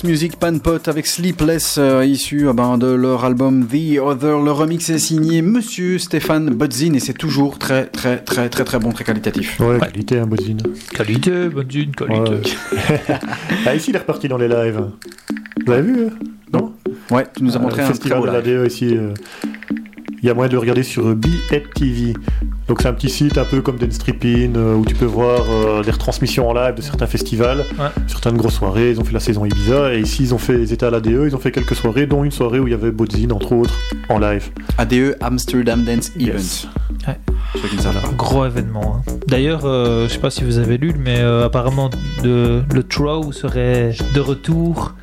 Just Music Panpot avec Sleepless, euh, issu ah ben, de leur album The Other. Le remix est signé Monsieur Stéphane Budzin et c'est toujours très très très très très bon, très qualitatif. Ouais, qualité, hein, Bozine. Qualité, dune, qualité. Ouais. <laughs> ah, ici, il est reparti dans les lives. Vous avez vu hein Non Ouais, tu nous as montré Euh, un festival beau de la. DE ici. euh, Il y a moyen de le regarder sur euh, Beat TV. Donc c'est un petit site un peu comme Den Stripping euh, où tu peux voir euh, des retransmissions en live de certains festivals, Ouais. certaines grosses soirées. Ils ont fait la saison Ibiza et ici ils ont fait, ils étaient à la DE, ils ont fait quelques soirées, dont une soirée où il y avait Bodzin entre autres en live. ADE Amsterdam Dance Yes. Event. Ouais. Pas. Gros événement. hein. D'ailleurs, euh, je sais pas si vous avez lu, mais euh, apparemment de, le Trow serait de retour.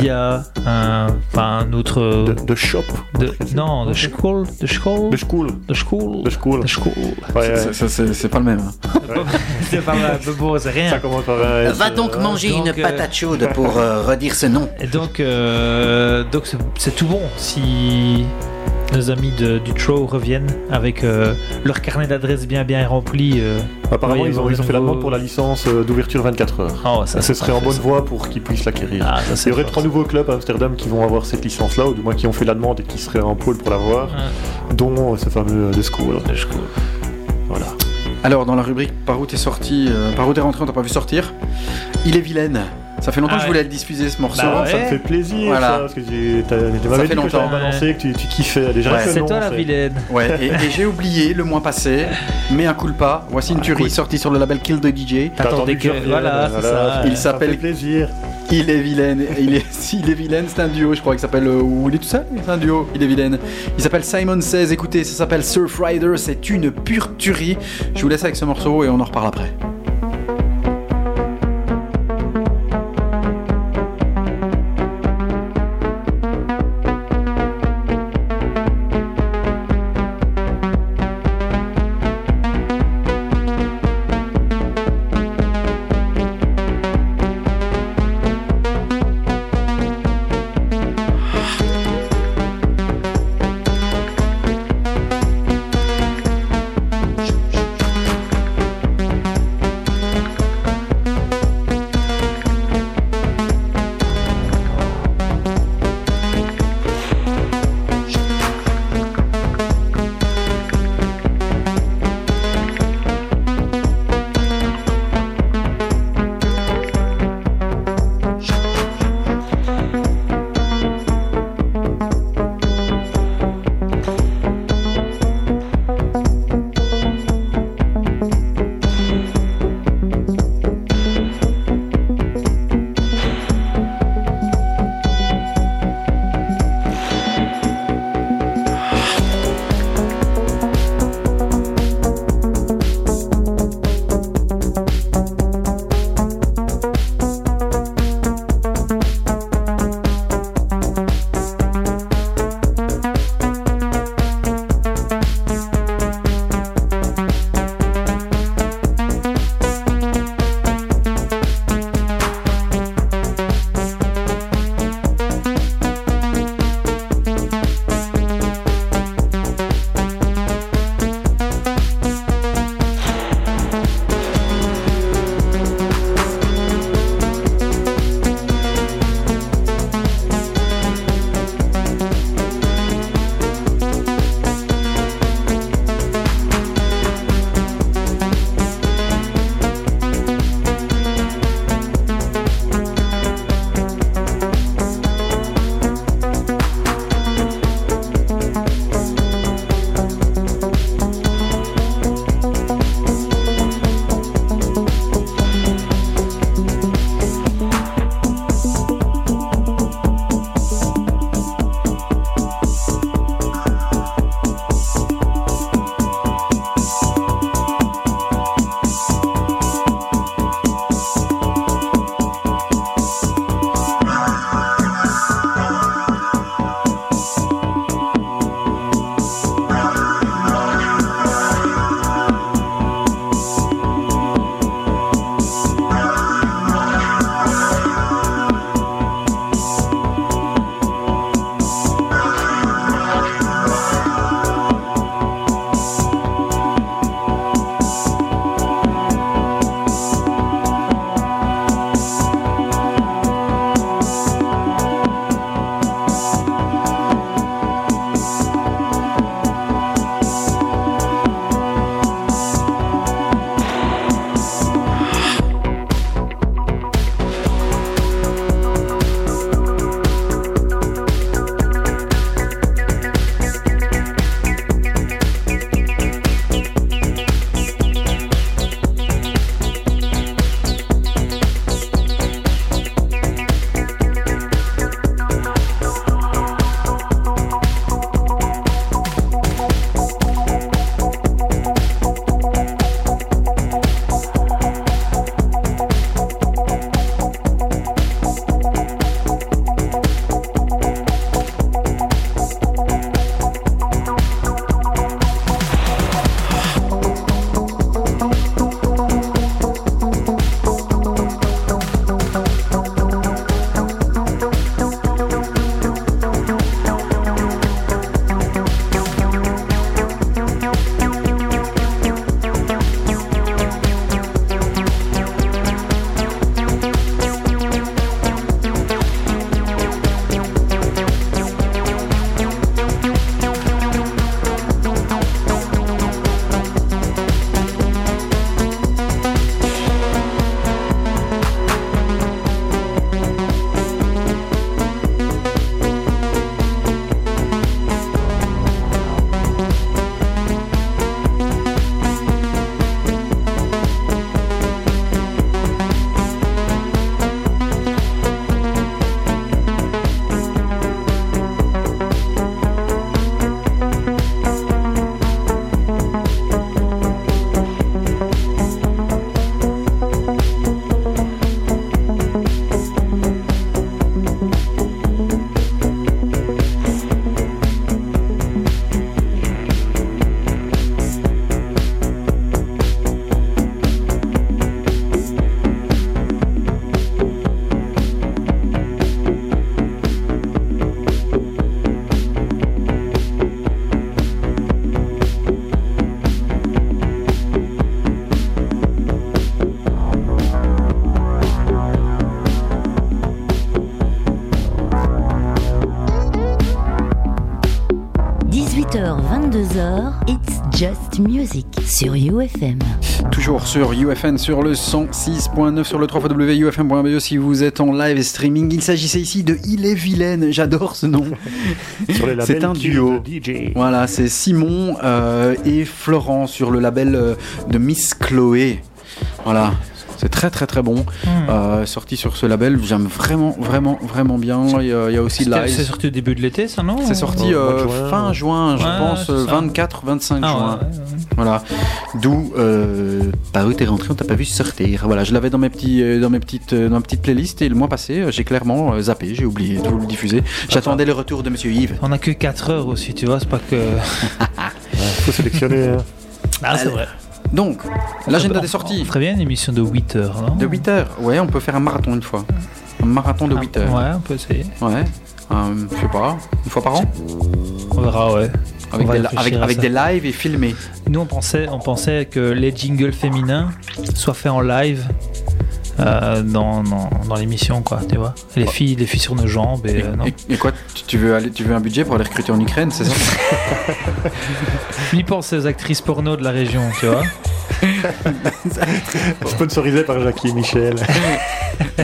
Via un, enfin, un autre. De, de shop. de- non, de school, de school, De school. de school, De school. de school. Ouais, ouais. C'est- pas le même. hein. <laughs> C'est pas mais bon, c'est Ça rien. commence par Va euh, donc manger donc, une euh, patate chaude pour euh, redire ce nom. Et donc, euh, donc c'est- c'est tout bon si nos amis de, du Trow reviennent avec euh, leur carnet d'adresses bien bien rempli. euh, Apparemment, ils ont, ils ont fait la demande pour la licence euh, d'ouverture 24 heures. Oh, ça, ce serait en bonne ça. voie pour qu'ils puissent l'acquérir. Ah, ça, Il y aurait trois nouveaux clubs à Amsterdam qui vont avoir cette licence-là, ou du moins qui ont fait la demande et qui seraient en pôle pour l'avoir, Ouais. dont euh, ce fameux euh, The School. Voilà. Alors, dans la rubrique Par où t'es sorti, euh, par où t'es rentré, on t'a pas vu sortir. Il est vilaine. Ça fait longtemps Ah que je ouais. voulais le diffuser ce morceau. Bah Ça me fait plaisir, Voilà. ça, parce que t'as- tu m'avais fait dit que longtemps. balancé, que tu, tu kiffais. Déjà, Ouais. que C'est toi la vilaine. Ouais, et, et j'ai oublié le mois passé, mais un coup pas. Voici une Ah, tuerie cool. sortie sur le label Kill the DJ. Attendu que- voilà, c'est ça. Il s'appelle- fait plaisir. Il est vilaine. Il est, <laughs> si, il est vilaine, c'est un duo, je crois, qui s'appelle. euh, ou il est tout seul C'est un duo, il est vilaine. Il s'appelle Simon Says. Écoutez, ça s'appelle Surf Rider. C'est une pure tuerie. Je vous laisse avec ce morceau et on en reparle après. Sur UFM. Toujours sur UFN, sur le 106.9, sur le 3xWUFM.be E si vous êtes en live streaming. Il s'agissait ici de Il est vilaine, j'adore ce nom. <laughs> C'est un duo. DJ. Voilà, c'est Simon euh, et Florent sur le label euh, de Miss Chloé. Voilà. Très très très bon. Euh, sorti sur ce label, j'aime vraiment vraiment vraiment bien. Il y a, il y a aussi Live. C'est sorti au début de l'été, ça, non C'est sorti euh, juin, fin juin, je Ouais, pense, c'est euh, ça. 24-25 Ah, juin. ouais, ouais, ouais. Voilà. D'où, euh, bah, où t'es rentré, on t'a pas vu sortir. Voilà, je l'avais dans mes petits, euh, dans mes petites, dans ma petite playlist et le mois passé, j'ai clairement zappé, j'ai oublié de vous le diffuser. J'attendais le retour de Monsieur Yves. On a que 4 heures aussi, tu vois, c'est pas que. <laughs> faut sélectionner. hein. Ah, c'est vrai. Donc, l'agenda des sorties. On ferait bien une émission de 8 heures, non De 8 heures. Ouais, on peut faire un marathon une fois. Un marathon de 8 heures. Ouais, on peut essayer. Ouais. Euh, je sais pas, une fois par an On verra, ouais. Avec, des, avec, des lives et filmés. Nous, on pensait, on pensait que les jingles féminins soient faits en live euh, dans, dans, dans l'émission, quoi, tu vois. Les filles, les filles sur nos jambes, et, Et, euh, non. et- et quoi, tu, tu veux aller, tu veux un budget pour aller recruter en Ukraine, c'est ça Ni penser aux actrices porno de la région, tu vois. <laughs> Sponsorisé par Jackie et Michel.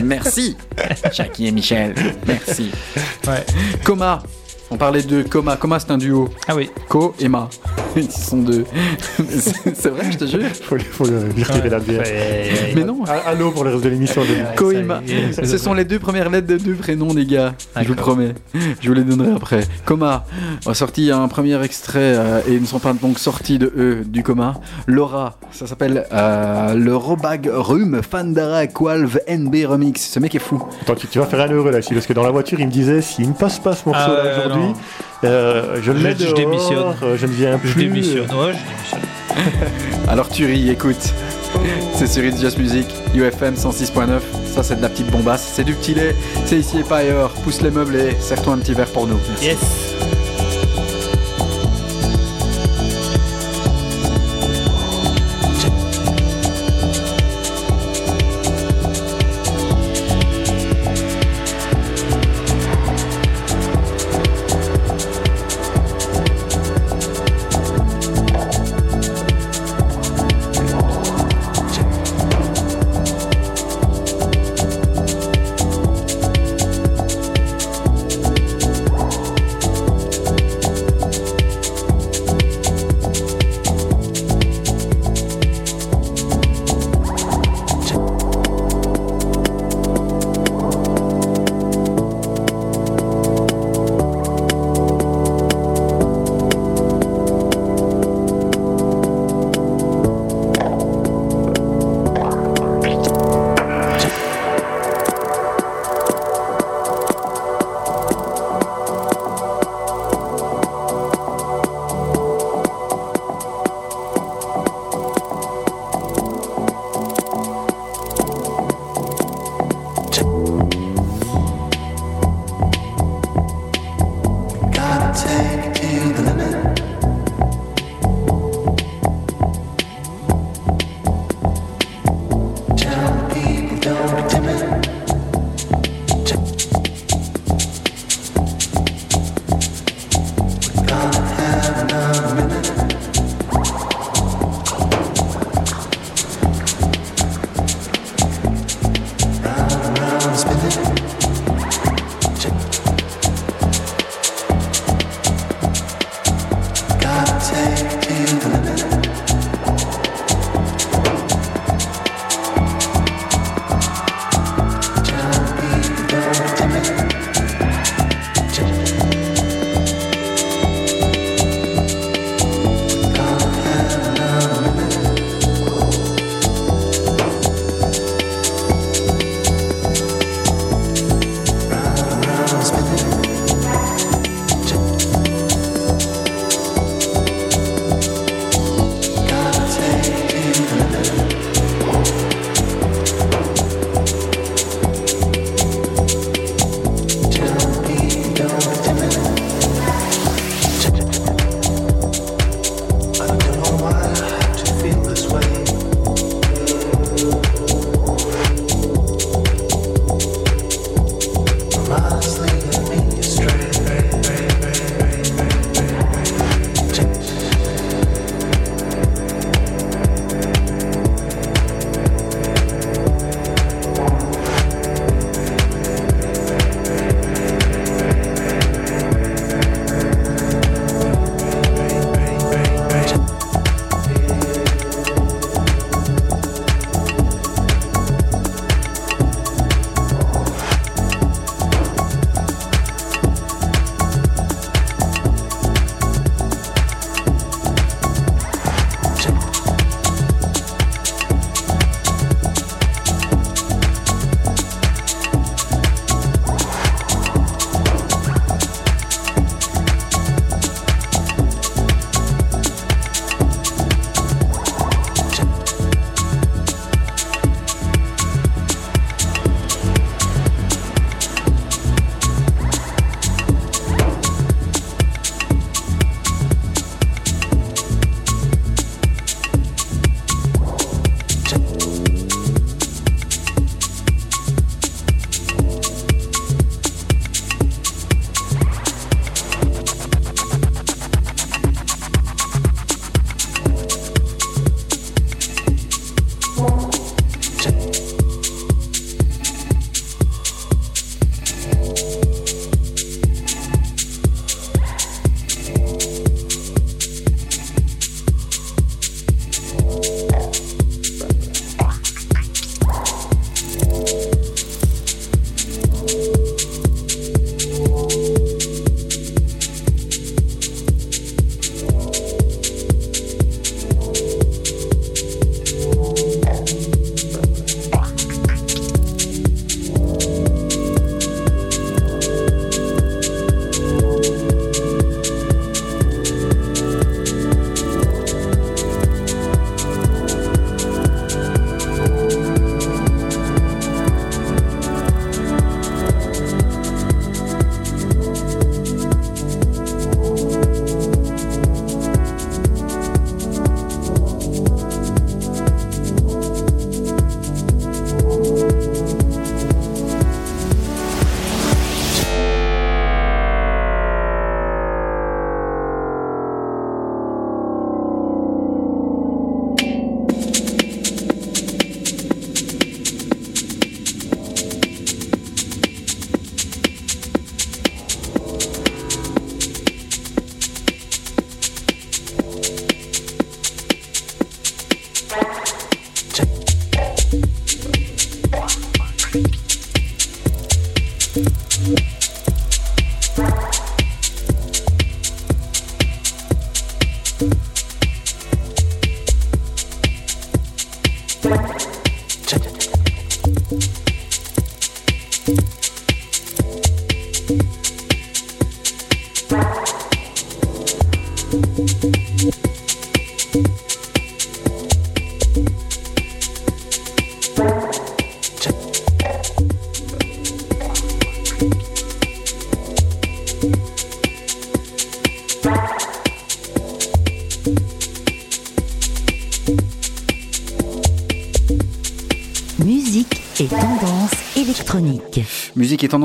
Merci, <laughs> Jackie et Michel. Merci. Ouais. Coma. On parlait de Coma. Coma, c'est un duo. Ah oui. Co et Ma. <laughs> Ils sont deux. <laughs> C'est vrai, je te jure. faut, faut le lui retirer la bière. Ouais. Mais non. Ah, Allô pour le reste de l'émission. ça et Ma. <laughs> Ce sont les deux premières lettres de deux prénoms, les gars. Je vous D'accord. promets. Je vous les donnerai après. Coma a sorti un premier extrait euh, et ils ne sont pas donc sortis de eux du coma. Laura, ça s'appelle euh, le Robag Rum Fandara Qualv NB Remix. Ce mec est fou. Attends, tu, tu vas faire un heureux là, ici, parce que dans la voiture, il me disait s'il ne passe pas ce morceau-là Ah ouais, aujourd'hui, euh, je le Je- mets je démissionne. euh, je ne viens Je plus. démissionne. Ouais, je démissionne. <laughs> Alors tu ris, écoute. C'est sur It's Just Music, UFM 106.9. Ça, c'est de la petite bombasse. C'est du petit lait. C'est ici et pas ailleurs. Pousse les meubles et serre-toi un petit verre pour nous. Merci. Yes.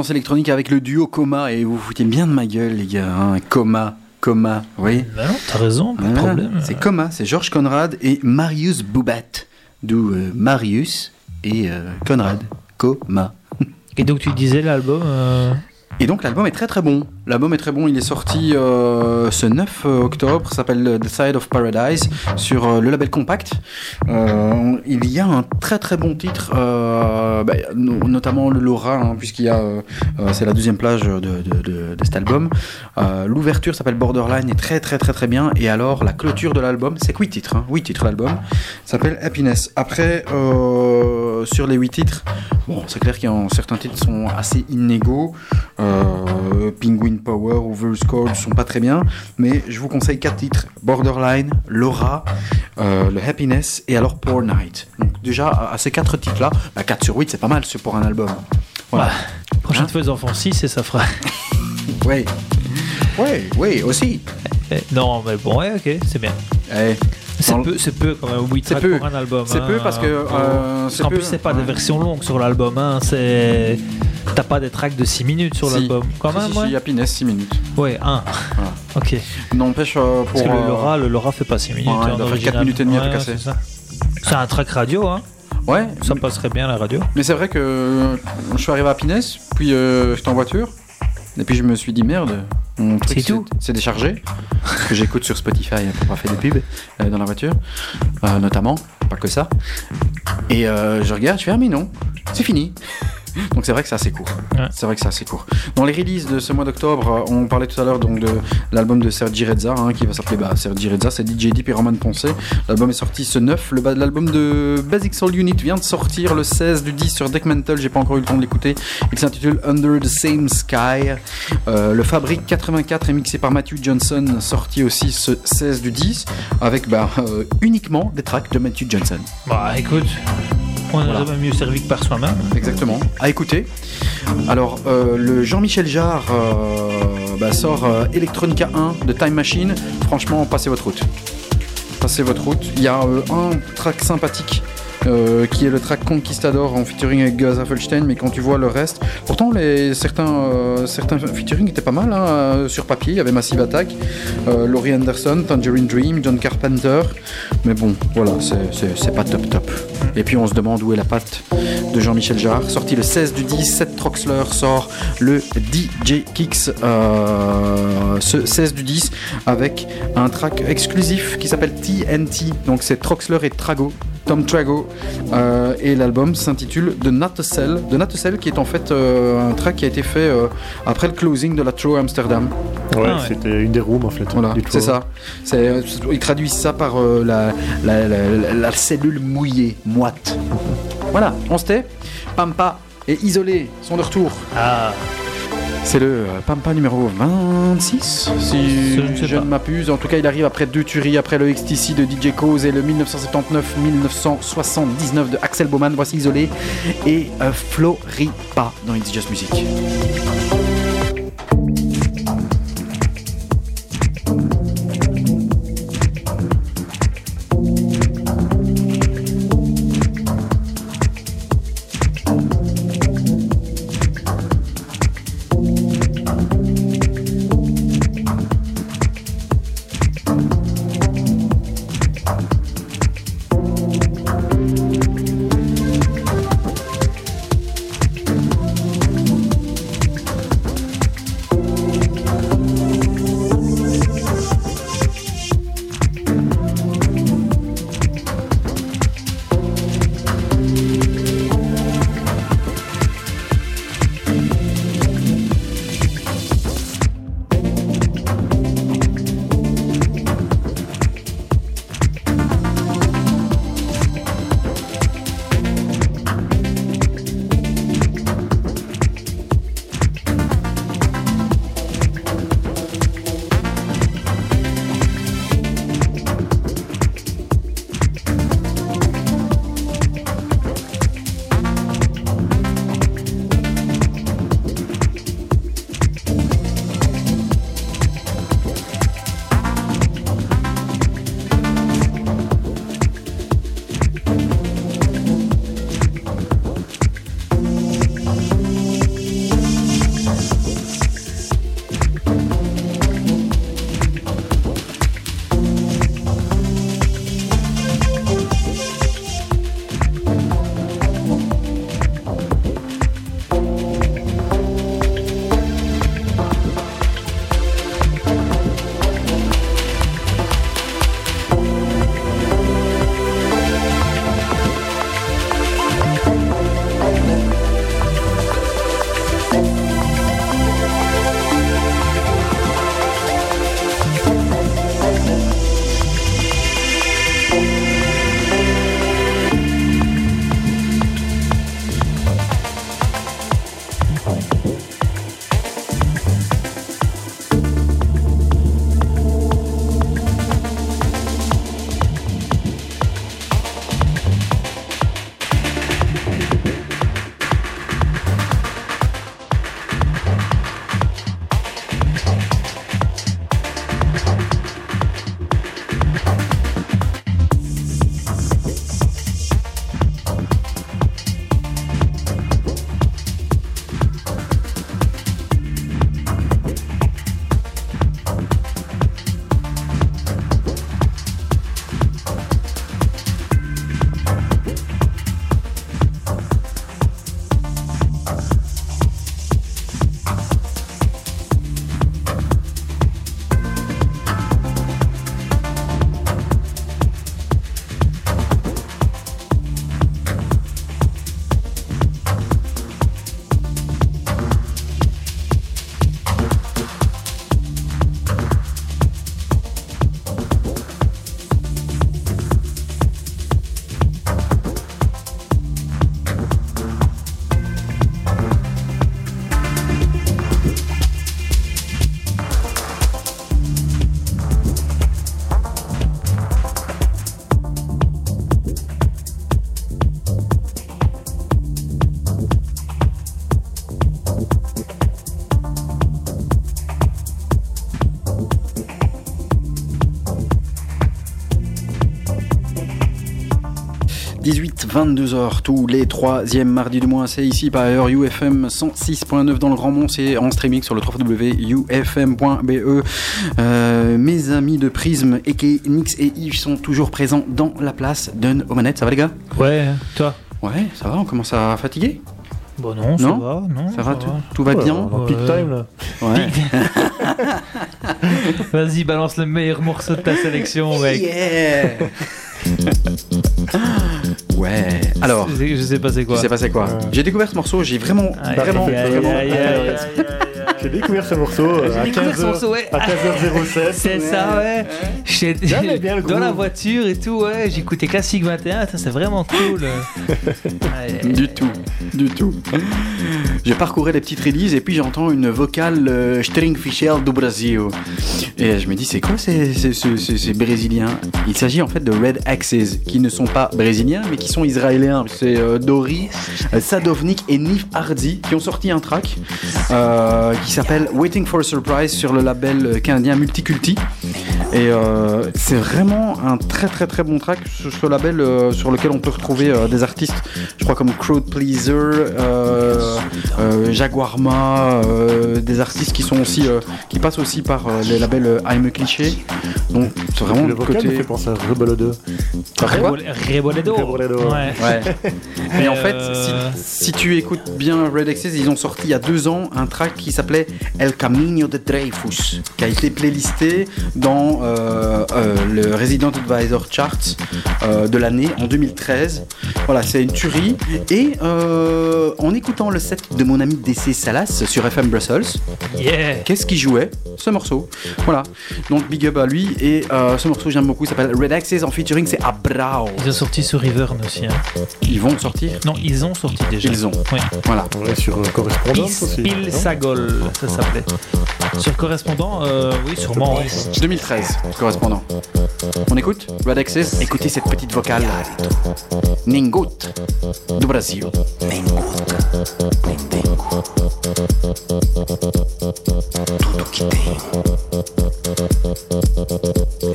Tendance électronique avec le duo Coma et vous vous foutez bien de ma gueule les gars. hein. Coma, Coma, oui. Ben non, t'as raison, pas de problème. C'est Coma, c'est Georges Conrad et Marius Boubat. D'où euh, Marius et euh, Conrad. Coma. <laughs> Et donc tu disais l'album. euh, Et donc l'album est très très bon. L'album est très bon, il est sorti euh, ce 9 octobre, s'appelle The Side of Paradise sur euh, le label Compact. Euh, il y a un très très bon titre, bah, no- notamment le Laura, hein, puisqu'il y a, euh, euh, c'est la deuxième plage de, cet album. Euh, L'ouverture s'appelle Borderline, est très très très très bien. Et alors la clôture de l'album, c'est que 8 titres, hein, 8 titres l'album, s'appelle Happiness. Après, euh, sur les 8 titres, bon, c'est clair qu'il y a certains titres sont assez inégaux. Euh, Penguin Power, Overscore ne sont pas très bien, mais je vous conseille quatre titres Borderline, Laura, euh, le Happiness et alors Poor Night. Donc, déjà, à, ces quatre titres-là, bah, 4 sur 8, c'est pas mal c'est pour un album. Voilà. Prochaine Hein fois, ils en font 6 et ça fera. <laughs> Ouais. Ouais, ouais, aussi. Eh, non, mais bon, ouais, ok, c'est bien. Eh, C'est peu, c'est peu quand même, 8 C'est tracks peu. pour un album. C'est hein. peu parce que, euh, c'est en peu. plus, c'est pas des Ouais. versions longues sur l'album. Hein. C'est... T'as pas des tracks de 6 minutes sur Si. l'album. Quand même, si, ouais. si, Happiness, 6 minutes. Ouais, 1. Voilà. Ok. N'empêche, euh, pour. Parce que le euh, Laura, le Laura fait pas 6 minutes. ouais, il doit faire d'original. quatre minutes et demie à casser. C'est, un track radio, hein. Ouais, Ça passerait bien à la radio. Mais c'est vrai que euh, je suis arrivé à Happiness, puis euh, j'étais en voiture, et puis je me suis dit merde, mon truc C'est tout c'est déchargé, que j'écoute sur Spotify pour pas faire des pubs euh, dans la voiture, euh, notamment, pas que ça. Et euh, je regarde, je fais ah mais non, c'est fini. Donc c'est vrai que c'est assez court. Ouais. C'est vrai que c'est assez court. Dans les releases de ce mois d'octobre, euh, on parlait tout à l'heure donc de l'album de Sergi Rezza, hein, qui va s'appeler bah, Sergi Rezza, c'est DJ Deep et Roman Poncé. L'album est sorti ce 9. Le ba- L'album de Basic Soul Unit vient de sortir le 16 du 10 sur Deck Mental. J'ai pas encore eu le temps de l'écouter. Il s'intitule Under the Same Sky. Euh, le Fabric 84 est mixé par Matthew Johnson, sorti aussi ce 16 du 10, avec bah, euh, uniquement des tracks de Matthew Johnson. Bah écoute, on Voilà. est jamais mieux servi que par soi-même. Exactement. À écouter. Alors, euh, le Jean-Michel Jarre euh, bah, sort euh, Electronica 1 de Time Machine. Franchement, passez votre route. Passez votre route. Il y a un track sympathique. Euh, qui est le track Conquistador en featuring avec Gus Affelstein, mais quand tu vois le reste, pourtant les, certains, euh, featuring étaient pas mal hein, euh, sur papier. Il y avait Massive Attack, Laurie Anderson, Tangerine Dream, John Carpenter, mais bon, voilà, c'est- pas top top. Et puis on se demande où est la patte de Jean-Michel Jarre. Sorti le 16 du 10, Seth Troxler sort le DJ Kicks ce 16 du 10 avec un track exclusif qui s'appelle TNT. Donc c'est Troxler et Trago. Tom Trago euh, et l'album s'intitule The Natocell. The Natocell qui est en fait euh, un track qui a été fait euh, après le closing de la True Amsterdam. Ouais, Ah ouais. c'était une des rooms en fait. Voilà, c'est ça. C'est, euh, ils traduisent ça par euh, la, la, la- la- la cellule mouillée, moite. Voilà, on se tait. Pampa et Isolé sont de retour. Ah, C'est le euh, Pampa numéro 26, si Je je ne m'abuse. En tout cas, il arrive après deux tueries, après le XTC de DJ Cause et le 1979-1979 de Axel Bowman. Voici Isolé et euh, Floripa dans It's Just Music. 18, 22 heures, tous les troisièmes mardis du mois, c'est ici par ailleurs UFM 106.9 dans le Grand Mont, c'est en streaming sur le www.ufm.be. Euh, mes amis de Prism, Eke, Nix et Yves sont toujours présents dans la place. Donne aux manettes, ça va les gars? Ouais, toi? Ouais, ça va, on commence à fatiguer? Bon, non, ça Non va. Non, Ça va, tout, tout va bien En peak time là. Ouais. <laughs> Vas-y, balance le meilleur morceau de ta sélection, mec. Yeah Ouais. Alors, Je sais- pas c'est quoi. je sais pas c'est quoi. J'ai découvert ce morceau, j'ai vraiment, vraiment, vraiment. J'ai découvert ce morceau euh, à J'ai découvert ce 15h morceau, ouais. à 15h07. C'est ça, ouais. J'ai- J'aimais bien le <laughs> Dans la voiture et tout, ouais. J'écoutais Classique 21, ça c'est vraiment cool. <laughs> Du tout, du tout. J'ai parcouru les petites releases et puis j'entends une vocale euh, Stringfischer do Brasil. Et je me dis, c'est quoi ces, ces, ces- ces- ces Brésiliens? Il s'agit en fait de Red Axes, qui ne sont pas brésiliens, mais qui sont israéliens. C'est euh, Dory, euh, Sadovnik et Nif Hardy qui ont sorti un track euh, qui s'appelle Waiting for a Surprise sur le label canadien Multiculti. Et euh, c'est vraiment un très très très bon track sur ce label euh, sur lequel on peut retrouver euh, des artistes, je crois comme Crowd Pleaser, euh, euh, Jaguarma, euh, des artistes qui sont aussi euh, qui passent aussi par euh, les labels euh, I'm a Cliché. Donc c'est vraiment Le le vocal me côté. fait penser à Rebolo 2. Rebol- Reboledo. Reboledo. Ouais. Ouais. <laughs> Mais en fait, si, si tu écoutes bien Red Axes, ils ont sorti il y a deux ans un track qui s'appelait El Camino de Dreyfus, qui a été playlisté dans euh, euh, le Resident Advisor Charts euh, de l'année en 2013. Voilà, c'est une tuerie. Et euh, en écoutant le set de mon ami DC Salas sur FM Brussels, Yeah. qu'est-ce qui jouait? Ce morceau. Voilà. Donc big up à lui. Et euh, ce morceau, j'aime beaucoup, il s'appelle Red Axes en featuring, c'est Abrao. Ils ont sorti sur Rivern aussi. hein. Ils vont sortir? Non, ils ont sorti déjà. Ils ont. Oui. Voilà. Ouais, sur Correspondance aussi. Pil Sagol, ça s'appelait. Sur correspondant, euh, oui, sûrement. oui. 2013, correspondant. On écoute Red Axis Écoutez cette petite vocale. Ningut do Brasil. Tudo que tenho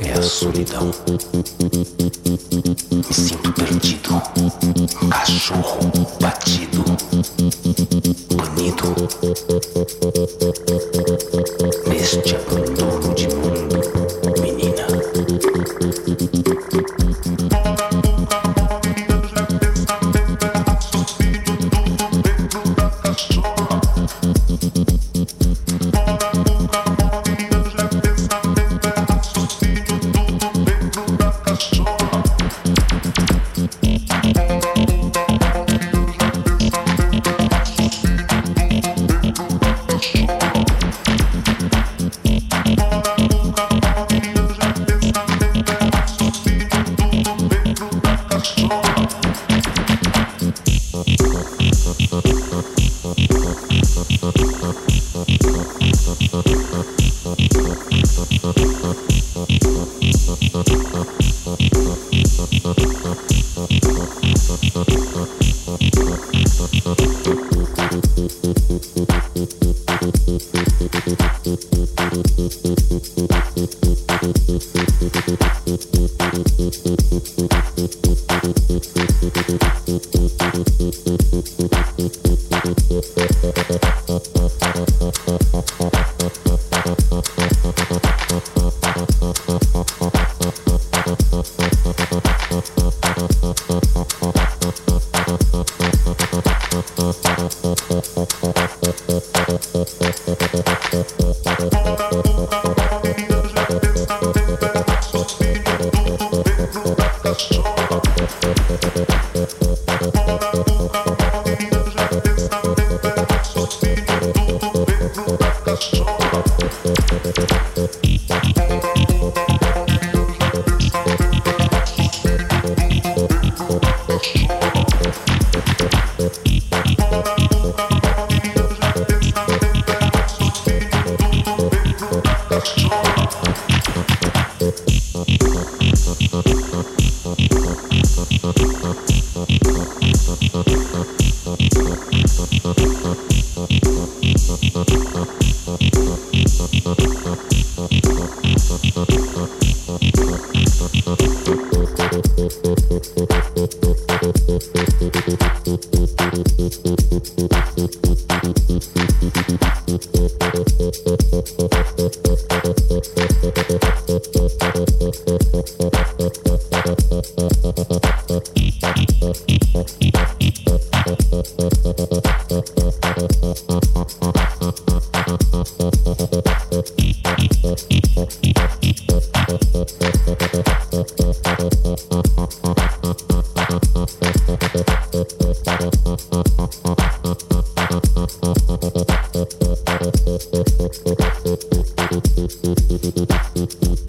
é a solidão. Me sinto perdido, cachorro batido, banido neste abandono de mundo, menina. どどどどどどど。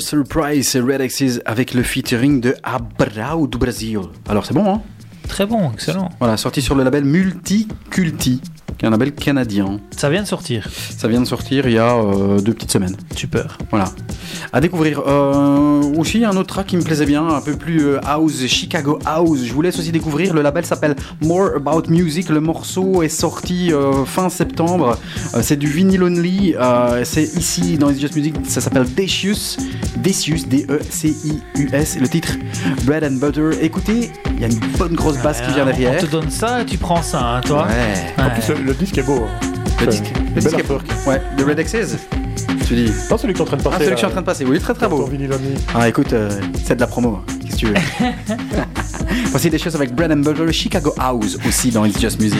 Surprise, c'est Red Axis avec le featuring de Abrao do Brasil. Alors c'est bon, hein? Très bon, excellent. Voilà, sorti sur le label Multiculti, qui est un label canadien. Ça vient de sortir. Ça vient de sortir il y a euh, deux petites semaines. Super. Voilà. À découvrir. Euh, aussi, un autre track qui me plaisait bien, un peu plus euh, house, Chicago House. Je vous laisse aussi découvrir. Le label s'appelle More About Music. Le morceau est sorti euh, fin septembre. Euh, c'est du vinyl only. Euh, c'est ici dans It's Just Music. Ça s'appelle Decius. Decius, D-E-C-I-U-S. Le titre Bread and Butter. Écoutez, il y a une bonne grosse basse qui vient On derrière. te donne ça et tu prends ça, hein, toi. Ouais. En plus, le, le disque est beau. hein. Le disque, le disque est- artwork. Ouais, de Red Axes. Tu dis. Non, celui qui est en train de passer. Ah, celui je suis en train de passer, oui, très très beau. Ah, écoute, euh, c'est de la promo. hein. Qu'est-ce que tu veux <laughs> Voici des choses avec Bread and Butter, Chicago House aussi dans It's Just Music.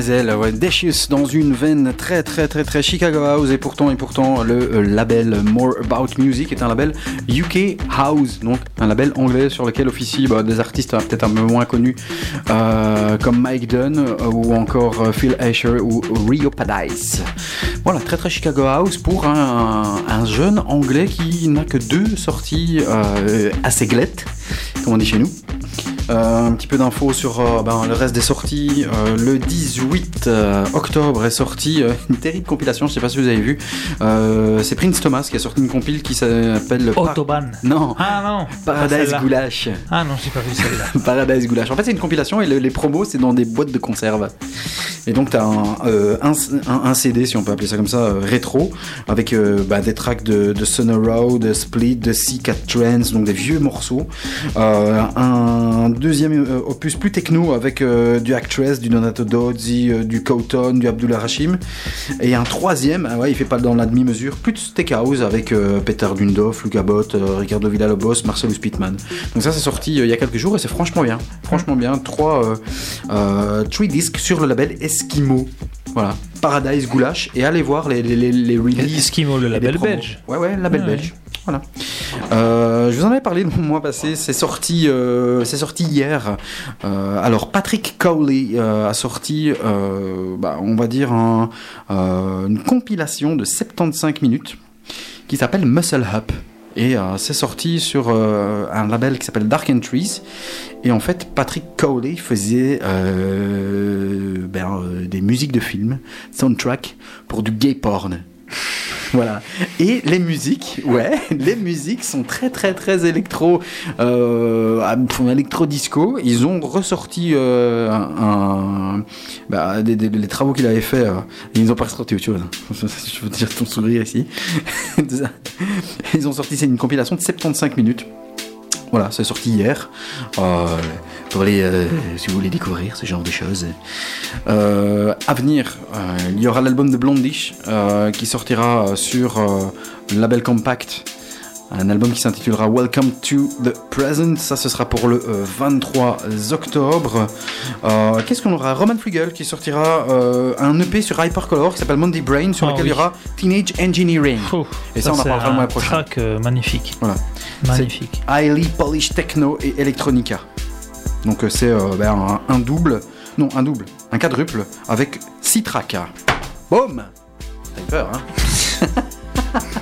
Mademoiselle. Dans une veine très très très très Chicago House et pourtant et pourtant le euh, label More About Music est un label UK House, donc un label anglais sur lequel officient bah, des artistes euh, peut-être un peu moins connus euh, comme Mike Dunn euh, ou encore Phil Asher ou Rio Paradise. Voilà, très très Chicago House pour un, un jeune anglais qui n'a que deux sorties assez glettes, comme on dit chez nous. Euh, un petit peu d'infos sur euh, ben, le reste des sorties. Euh, le 18 euh, octobre est sortie euh, une terrible compilation, je sais pas si vous avez vu. C'est Prince Thomas qui a sorti une compile qui s'appelle Par- Autobahn. Non, Ah non. Paradise celle-là. Goulash. Ah non, j'ai pas vu celle-là. <laughs> Paradise Goulash. En fait, c'est une compilation et le- les promos, c'est dans des boîtes de conserve. Et donc, tu as un, un, un- un CD, si on peut appeler ça comme ça, rétro, avec bah, des tracks de, de Sonoro, de Split, de C4 Trends, donc des vieux morceaux. Un deuxième euh, opus plus techno avec euh, du Actress, du Donato Dozzi, euh, du Cowton, du Abdullah Rashim. Et un troisième, ah ouais, il fait pas dans la demi-mesure, plus de Steakhouse avec Peter Dundorf, Luca Bott, Ricardo Villalobos, Marcelo Spittman. Donc ça, c'est sorti il y a quelques jours et c'est franchement bien. Franchement bien. Trois, three discs sur le label Eskimo. Voilà. Paradise Goulash. Et allez voir les, les, les, les releases. Eskimo, le label belge. Ouais, ouais, label Ouais. belge. Euh, je vous en avais parlé <laughs> le mois passé. C'est sorti, euh, c'est sorti hier. Euh, alors Patrick Cowley a sorti, bah, on va dire un, une compilation de 75 minutes qui s'appelle Muscle Up. Et c'est sorti sur un label qui s'appelle Dark Entries. Et en fait, Patrick Cowley faisait ben, des musiques de films, soundtrack pour du gay porn. <laughs> Voilà. Et les musiques, ouais, <laughs> les musiques sont très très très électro, euh, électro disco. Ils ont ressorti euh, bah, des- les travaux qu'il avait fait. euh, ils ont pas ressorti autre <laughs> chose. Je veux dire ton sourire ici. ils ont sorti c'est une compilation de 75 minutes. Voilà, c'est sorti hier. Euh, pour euh, si vous voulez découvrir ce genre de choses. Euh, à venir, euh, il y aura l'album de Blondish qui sortira sur le label Compact. Un album qui s'intitulera Welcome to the Present. Ça, ce sera pour le euh, 23 octobre. Euh, Qu'est-ce qu'on aura? Roman Flegel qui sortira euh, un EP sur Hypercolor qui s'appelle Monday Brain, sur Ah lequel oui. il y aura Teenage Engineering. Oh, Et ça, on en parlera le mois prochain. track euh, magnifique. Voilà. Magnifique. Highly Polished Techno et Electronica. Donc euh, c'est euh, ben, un, un double, non un double, un quadruple avec 6 tracks. Eu peur, hein? <laughs>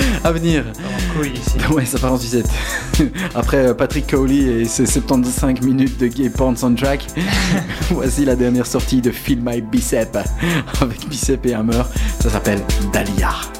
<laughs> À venir. <laughs> Ouais, ça part en sucette. <laughs> Après euh, Patrick Cowley et ses 75 minutes de gay porn soundtrack, voici la dernière sortie de Feel My Bicep avec Bicep et Hammer. Ça s'appelle Dahlia.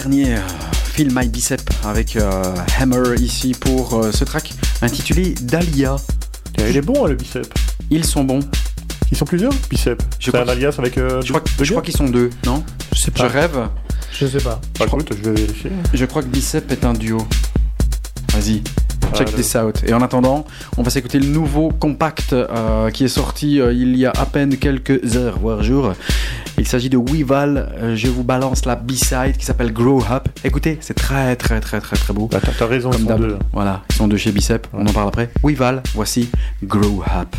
Dernier, euh, Feel My Bicep avec euh, Hammer ici pour euh, ce track intitulé Dahlia. Il est bon, hein, le bicep. Ils sont bons. Ils sont plusieurs Bicep. Je C'est crois un alias avec. euh, Je crois, je crois qu'ils sont deux, non? Je sais Je rêve. Je sais pas. Bah, écoute, je vais vérifier. Je crois que Bicep est un duo. Vas-y, check this out. Et en attendant, on va s'écouter le nouveau compact euh, qui est sorti euh, il y a à peine quelques heures, voire jours. Il s'agit de Weval. Euh, je vous balance la B-side qui s'appelle Grow Up. Écoutez, c'est très très très très très beau. Bah, t'as raison, ils sont deux. Voilà, ils sont deux chez Bicep. On en parle après. Weval, voici. Grow up.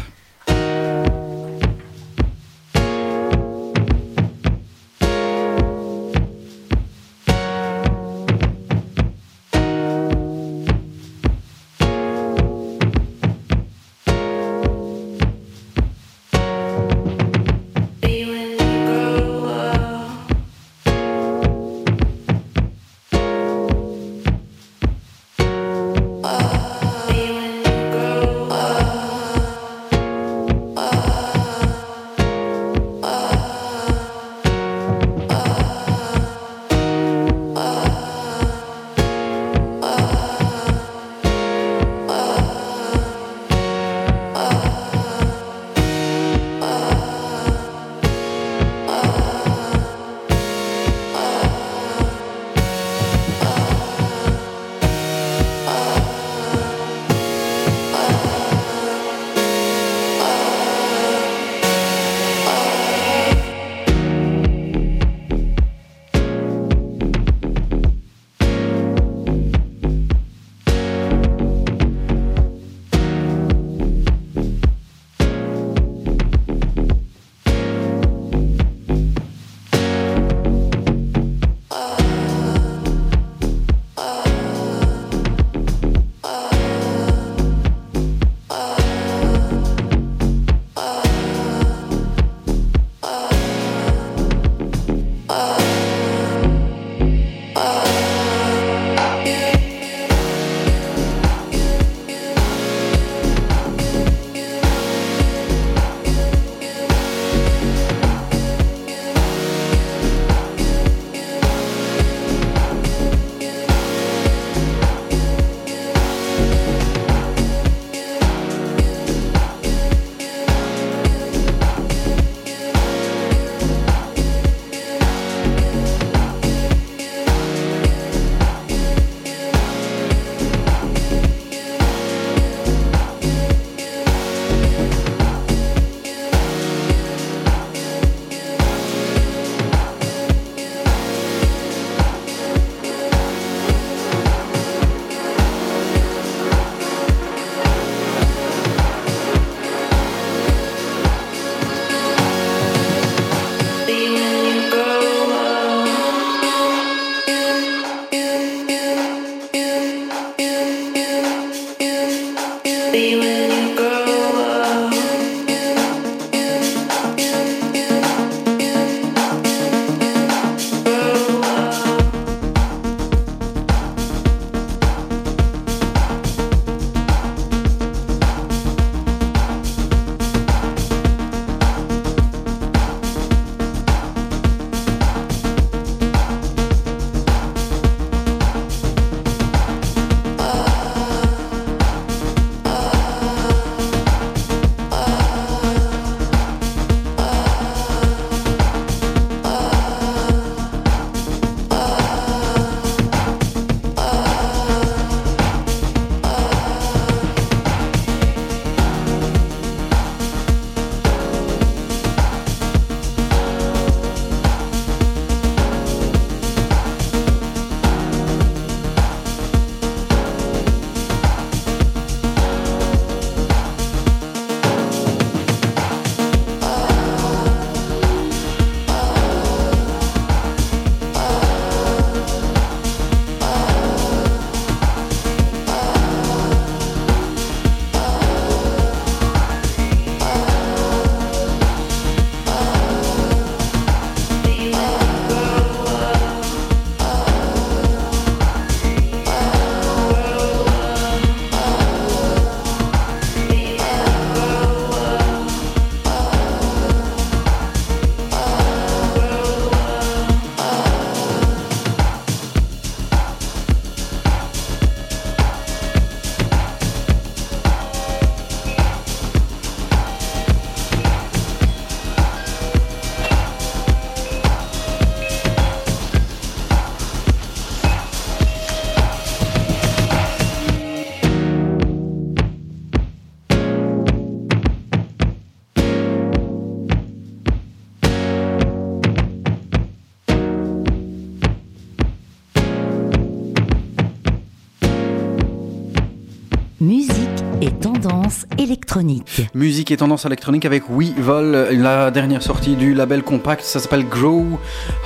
Électronique. Musique et tendance électronique avec Weevil, la dernière sortie du label compact, ça s'appelle Grow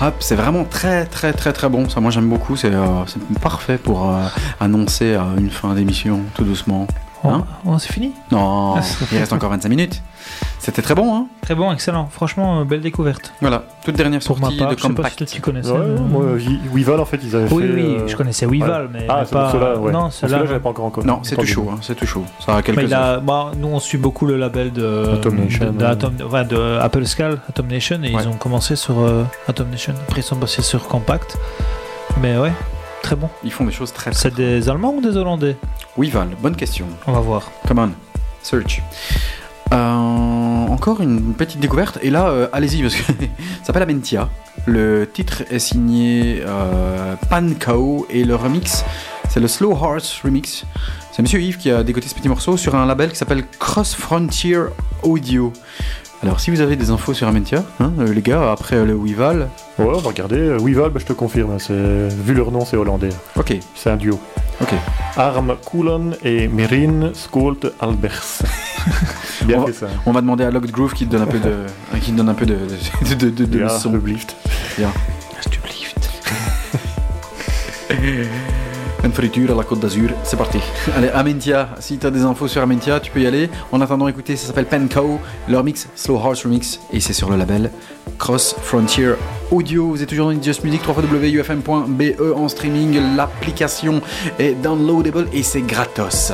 Up. C'est vraiment très très très très bon. Ça, moi j'aime beaucoup. C'est euh, parfait pour euh, annoncer euh, une fin d'émission tout doucement. Hein Oh, c'est fini? Non, il reste encore 25 minutes. C'était très bon, hein? Très bon, excellent. Franchement, euh, belle découverte. Voilà, toute dernière Pour ma sortie part, de je sais pas compact. si tu connaissais. Ouais, mais- moi, Vi- Weevil, en fait, ils avaient Oui, fait. oui, euh, je connaissais Weevil, ouais. mais, Ah, c'est pas. cela, ouais. Non, celle-là. j'avais pas encore encore. Non, c'est tout chaud, hein, c'est tout chaud. Ça a quelques Mais il heures. a, bah, nous on suit beaucoup le label de, Atom Nation, de, de ouais. Atom- ouais, de Apple Scal, Atom Nation, et Ouais. ils ont commencé sur euh, Atom Nation. Après ils sont passés sur Compact. Mais ouais, très bon. Ils font des choses très. C'est des Allemands ou des Hollandais? Weevil, bonne question. On va voir. Come on, search. Euh, encore une petite découverte, et là, euh, allez-y, parce que <laughs> ça s'appelle Amentia. Le titre est signé euh, Pankao, et le remix, c'est le Slow Hearts Remix. C'est Monsieur Yves qui a décoté ce petit morceau sur un label qui s'appelle Cross Frontier Audio. Alors, si vous avez des infos sur Amentia, hein, euh, les gars, après le Weevil, Ouais, on va regarder. Euh, Weevil, bah, je te confirme, c'est... vu leur nom, c'est hollandais. ok, C'est un duo. ok. Arm Koelen et Merin Skolt Albers. <laughs> Bien On fait ça. On va demander à Locked Groove qui te donne un peu de, qui te donne un peu de, de, de, de, de Ja, leçons. alsjeblieft. <laughs> Une friture à la Côte d'Azur, c'est parti. Allez, Amentia, si tu as des infos sur Amentia, tu peux y aller. En attendant, écoutez, ça s'appelle Penco, leur mix Slow Hearts Remix, et c'est sur le label Cross Frontier Audio. Vous êtes toujours dans Just Music, www.ufm.be en streaming. L'application est downloadable et c'est gratos.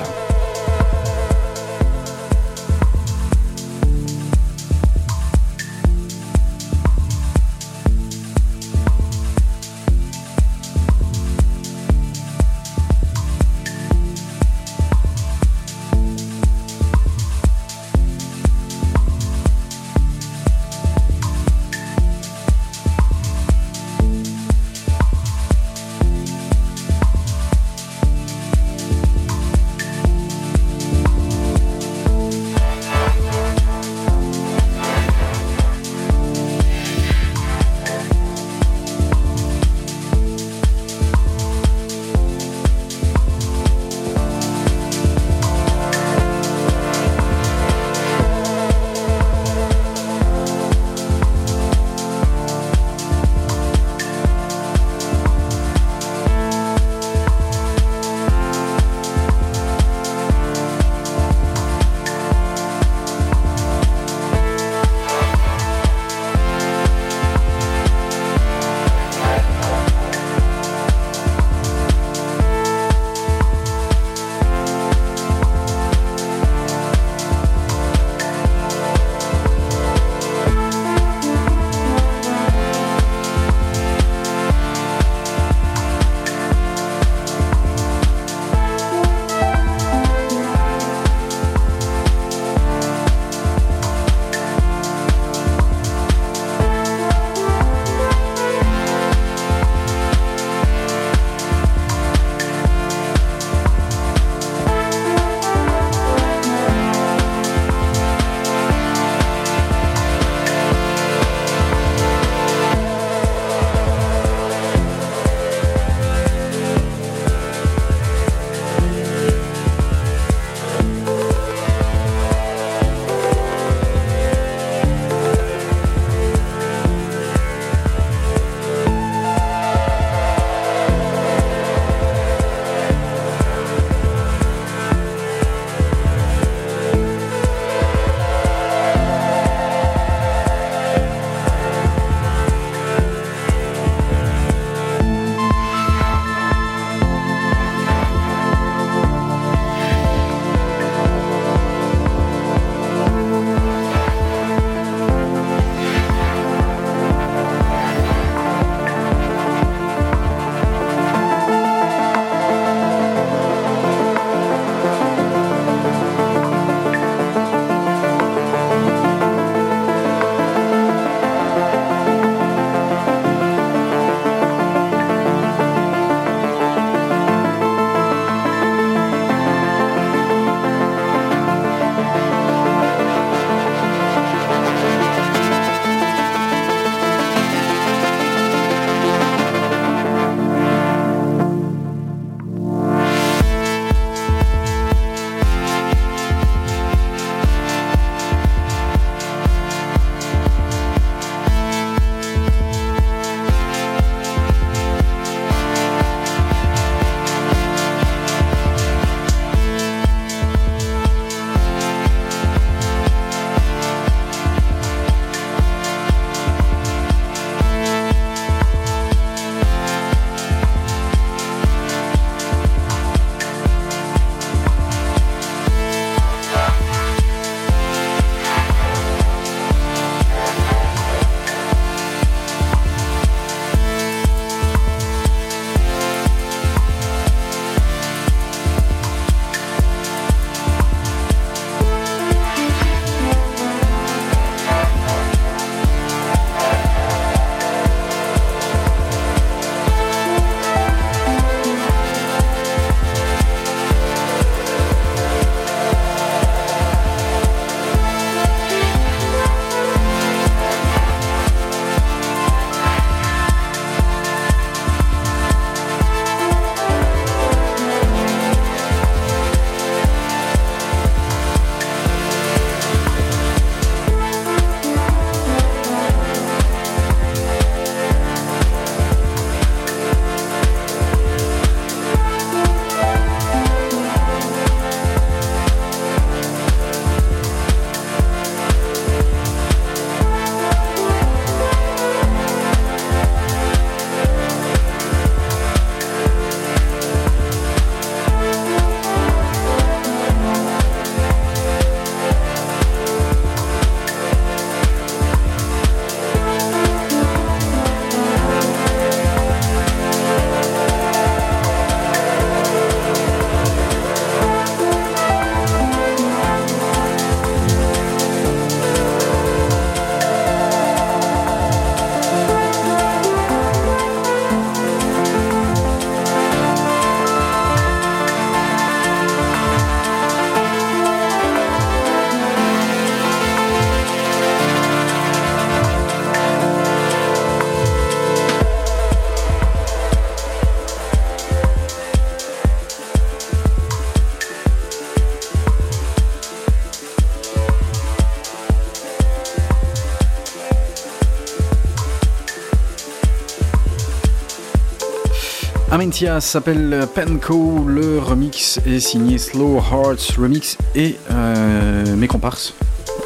Amentia s'appelle Penco, le remix est signé Slow Hearts Remix et euh, mes comparses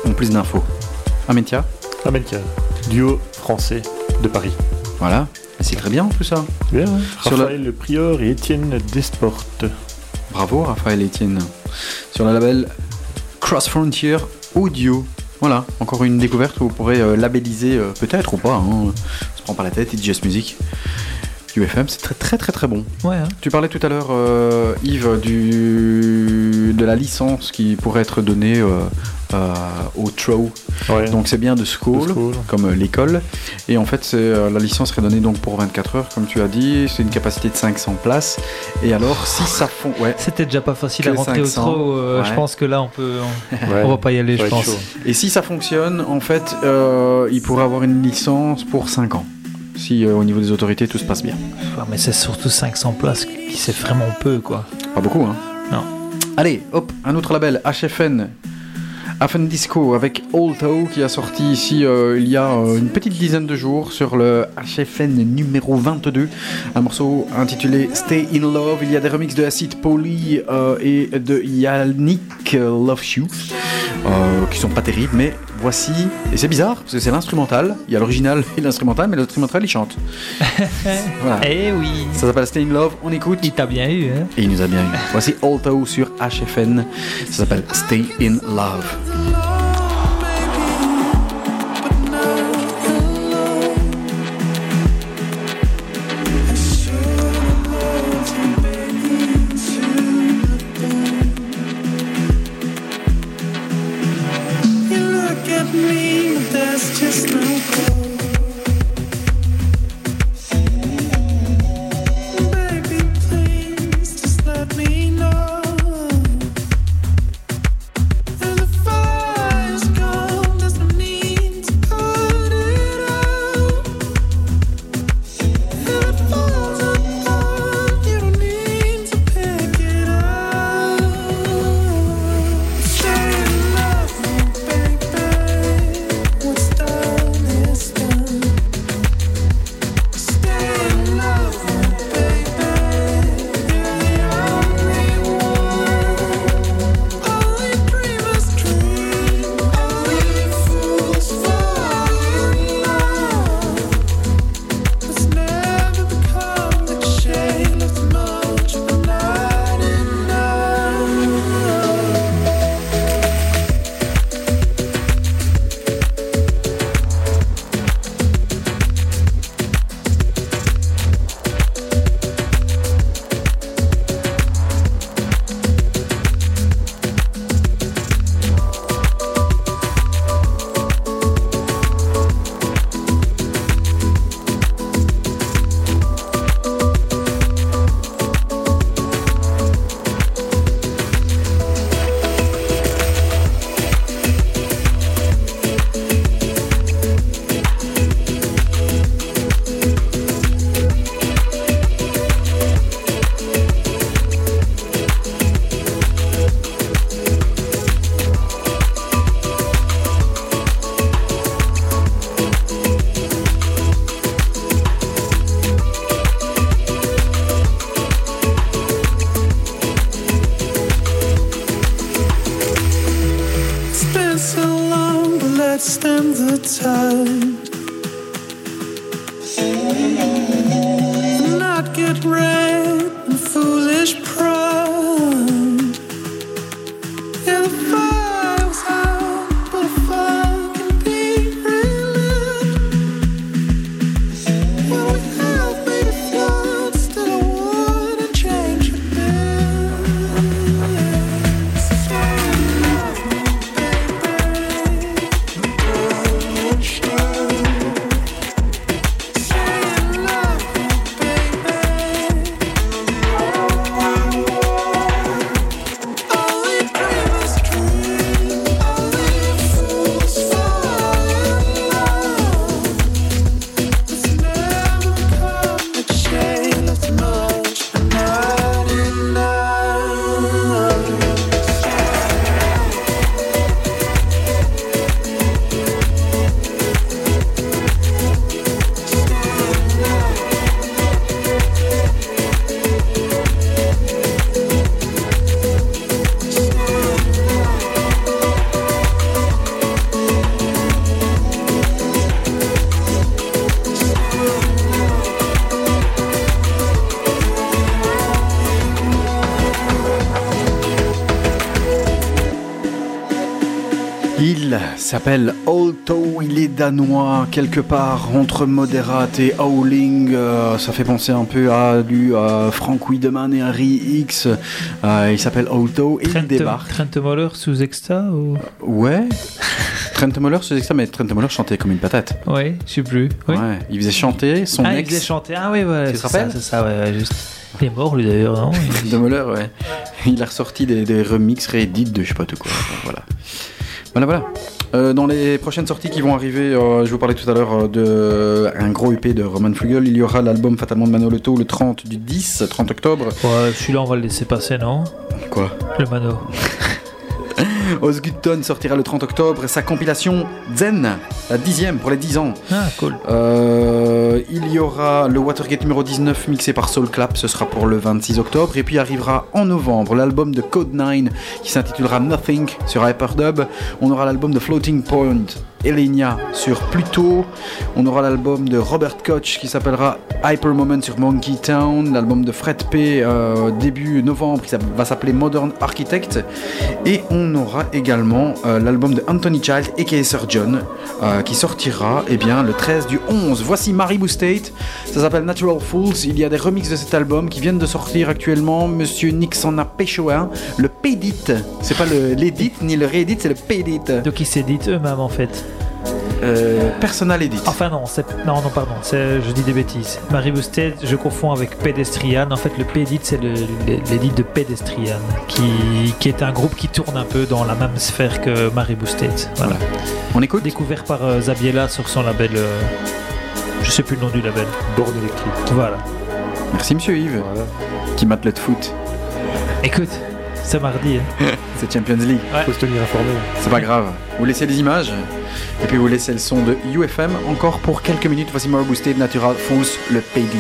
ont plus d'infos. Amentia Amentia, duo français de Paris. Voilà, Et c'est très bien tout ça. Bien, hein. Sur Raphaël Le Prior et Étienne Desportes. Bravo Raphaël Etienne. Sur le label Cross Frontier Audio. Voilà, encore une découverte où vous pourrez euh, labelliser, euh, peut-être ou pas, hein, on se prend pas la tête, It's Just Music. UFM, c'est très très très très bon. Ouais, hein. Tu parlais tout à l'heure, euh, Yves, du, de la licence qui pourrait être donnée euh, euh, au TROW. Ouais. Donc c'est bien de school, De school. comme l'école. Et en fait, c'est, euh, la licence serait donnée donc pour 24 heures, comme tu as dit. C'est une capacité de 500 places. Et alors, si ça fond... Ouais. C'était déjà pas facile à rentrer 500, au euh, ouais. Je pense que là, on peut. On, <laughs> Ouais. on va pas y aller, je pense. chaud. Et si ça fonctionne, en fait, euh, il pourrait avoir une licence pour 5 ans. Si euh, au niveau des autorités tout se passe bien. Ouais, mais c'est surtout 500 places qui c'est vraiment peu, quoi. Pas beaucoup, hein Non. Allez, hop, un autre label, HFN. Hafen Disco avec Alto qui a sorti ici euh, il y a euh, une petite dizaine de jours sur le HFN numéro 22. Un morceau intitulé Stay in Love. Il y a des remixes de Acid Poly euh, et de Yannick Love You euh, qui sont pas terribles, mais voici. Et c'est bizarre parce que c'est l'instrumental. Il y a l'original <laughs> et l'instrumental, mais l'instrumental il chante. <laughs> voilà. Eh oui Ça s'appelle Stay in Love. On écoute. Il t'a bien eu, hein Et il nous a bien eu. Voici Alto sur HFN. Ça s'appelle Stay in Love. Me, s'appelle Alto, il est danois, quelque part entre Moderate et Howling. euh, ça fait penser un peu à du euh, Frank Wiedemann et Harry X. Euh, il s'appelle Alto et il débarque. Trent Moller sous Exta ou... Ouais. <laughs> Trent Moller, c'est ça, mais Trent Moller chantait comme une patate. Ouais, je sais plus. Oui. Ouais, il faisait chanter son ah, il ex. faisait chanter. Ah oui, ouais, Tu te c'est ça, rappelles c'est ça, ouais, juste. Il est mort lui d'ailleurs, non? <laughs> De Moller, ouais. Il a ressorti des, des remixes réédits de je sais pas tout quoi. Voilà. Voilà, voilà. Euh, dans les prochaines sorties qui vont arriver, euh, je vous parlais tout à l'heure euh, de un gros EP de Roman Flugel. Il y aura l'album Fatalement de Manolito le 30 du 10, 30 octobre. Ouais, celui-là on va le laisser passer, non? Quoi? Le Mano. <laughs> Osgutton sortira le 30 octobre sa compilation Zen, la dixième pour les 10 ans. Ah, cool. Euh, il y aura le Watergate numéro 19 mixé par Soul Clap, ce sera pour le 26 octobre. Et puis arrivera en novembre l'album de Code 9 qui s'intitulera Nothing sur Hyperdub. On aura l'album de Floating Point, Elenia sur Pluto. On aura l'album de Robert Koch qui s'appellera Hyper Moment sur Monkey Town. L'album de Fred P euh, début novembre qui va s'appeler Modern Architect. Et on aura également euh, l'album de Anthony Child et Sir John euh, qui sortira eh bien, le 13 du 11. Voici Maribou State, ça s'appelle Natural Fools. Il y a des remixes de cet album qui viennent de sortir actuellement. Monsieur Nix en a pécho un, le Pédit. C'est pas l'édit ni le réédit, c'est le Pédit. Donc ils s'éditent eux-mêmes en fait. Euh, personal Edit. Enfin non, c'est... non, non, pardon, c'est... je dis des bêtises. Marie Boosted, je confonds avec Pedestrian. En fait, le Pédit, c'est l'édit de Pedestrian, qui, qui est un groupe qui tourne un peu dans la même sphère que Marie Boosted. Voilà. On écoute Découvert par euh, Zabiela sur son label, euh, je sais plus le nom du label. Borne électrique. Voilà. Merci Monsieur Yves qui mate le foot. Écoute, c'est mardi. hein. <laughs> C'est Champions League. Faut se tenir informé. C'est pas grave. Vous laissez les images et puis vous laissez le son de UFM encore pour quelques minutes. Voici More Boosted Natural Fools, le Pédit.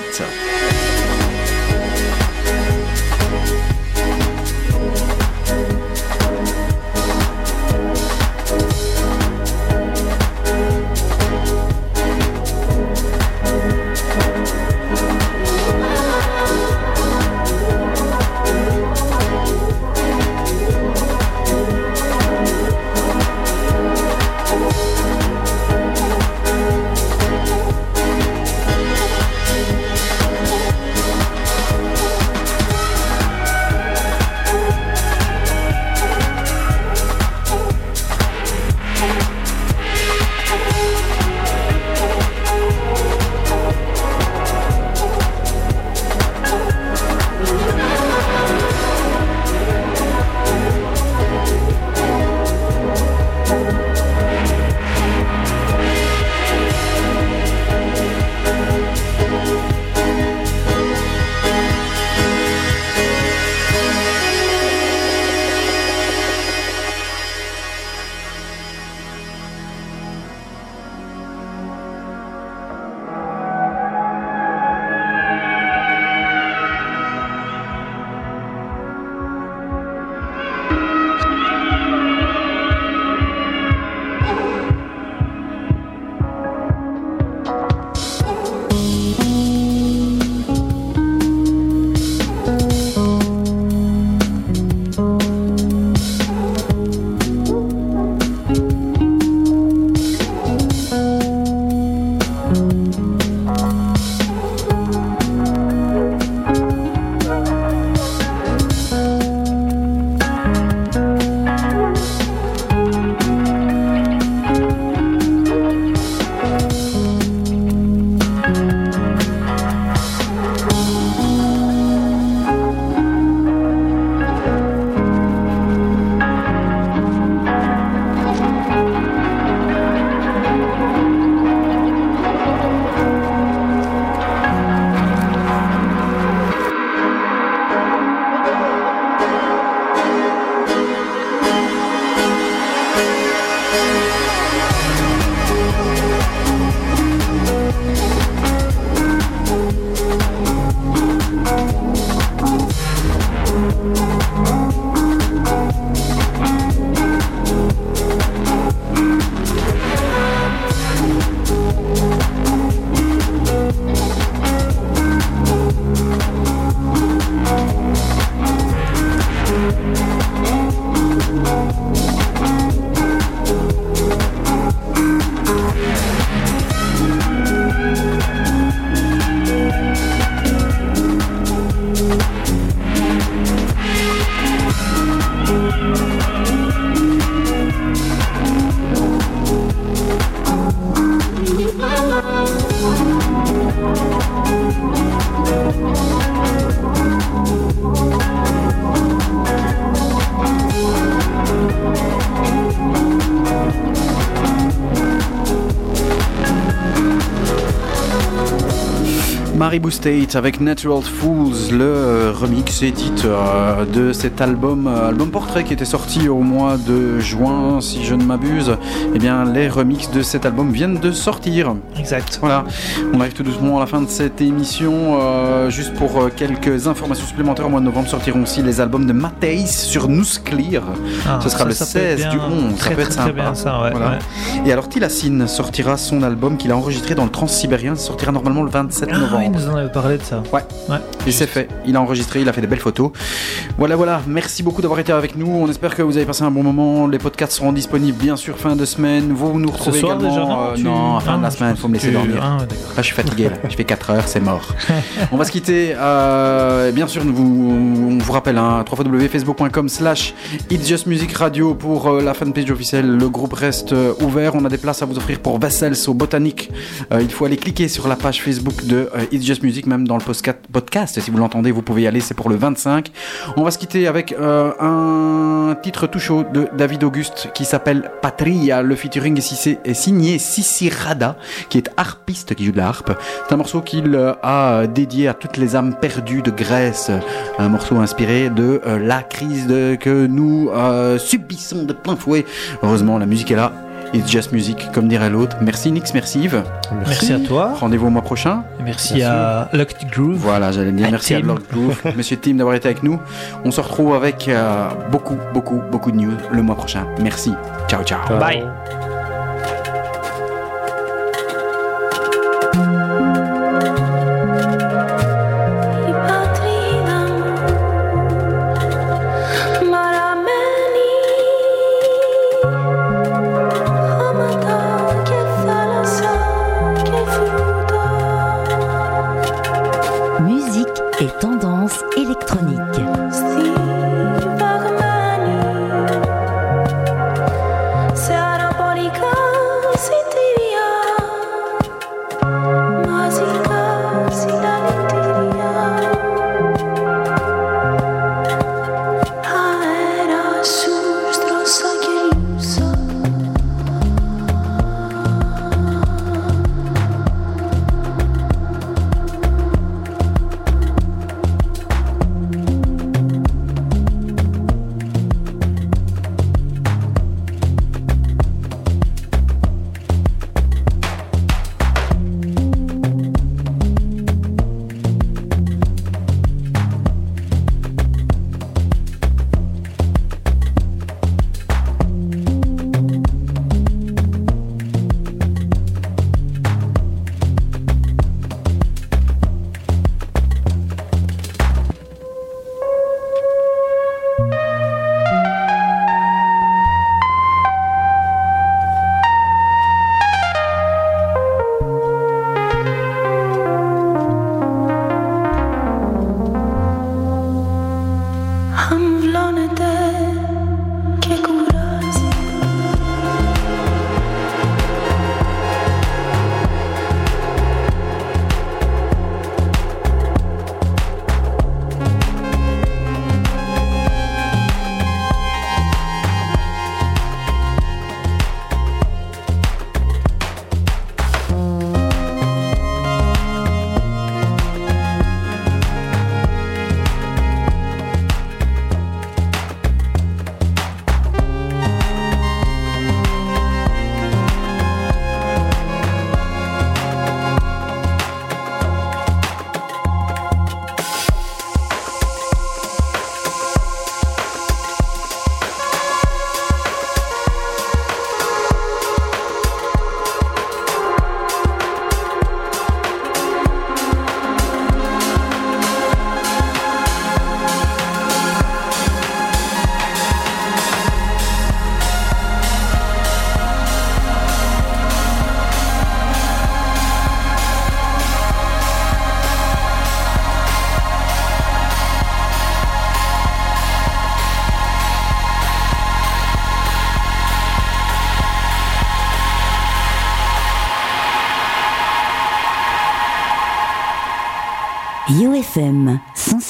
Maribou State avec Natural Fools, le euh, remix édite euh, de cet album, euh, album portrait qui était sorti au mois de juin, si je ne m'abuse. Eh bien, les remixes de cet album viennent de sortir. Exact. Voilà, on arrive tout doucement à la fin de cette émission. Euh, juste pour quelques informations supplémentaires, au mois de novembre sortiront aussi les albums de Matthijs sur Nusklir. Ah, Ce sera ça, le ça peut être 16 du bien. 11. Très, ça peut être très, sympa. très bien, ça, ouais, Voilà. ouais. Et alors, Tilassine sortira son album qu'il a enregistré dans le Transsibérien. Sortira normalement le 27 Ah, novembre. oui, nous en avait parlé de ça. Ouais. Et c'est fait. Il a enregistré, il a fait des belles photos. Voilà, voilà. Merci beaucoup d'avoir été avec nous. On espère que vous avez passé un bon moment. Les podcasts seront disponibles, bien sûr, fin de semaine. Vous nous retrouvez soir également. déjà, non euh, Tu- non, fin Ah, de la je semaine. Faut me laisser dormir. Ah, ouais. Là, je suis fatigué. Là. Je fais 4 heures, c'est mort. <laughs> on va se quitter. euh, bien sûr, vous, on vous rappelle, hein, www.facebook.com slash It's Just Music Radio pour euh, la fanpage officielle. Le groupe reste ouvert. On a des places à vous offrir pour Vessels au Botanique. Il faut aller cliquer sur la page Facebook de It's Just Music, même dans le podcast. Si vous l'entendez, vous pouvez y aller. C'est pour le 25. On va se quitter avec euh, un titre tout chaud de David Auguste qui s'appelle Patria. Le featuring est, si- est signé Sissi Rada, qui est harpiste, qui joue de la harpe. C'est un morceau qu'il euh, a dédié à toutes les âmes perdues de Grèce. Un morceau inspiré de euh, la crise de- que nous subissons de plein fouet. Heureusement, la musique est là. It's just music, comme dirait l'autre. Merci Nix, merci Yves. Merci à toi. Rendez-vous au mois prochain. Et Merci Bien à Lucky Groove. Voilà, j'allais dire À merci à. Lord Groove, <laughs> Monsieur Tim d'avoir été avec nous. On se retrouve avec euh, beaucoup, beaucoup, beaucoup de news le mois prochain. Merci. Ciao, ciao. Bye. UFM 106.9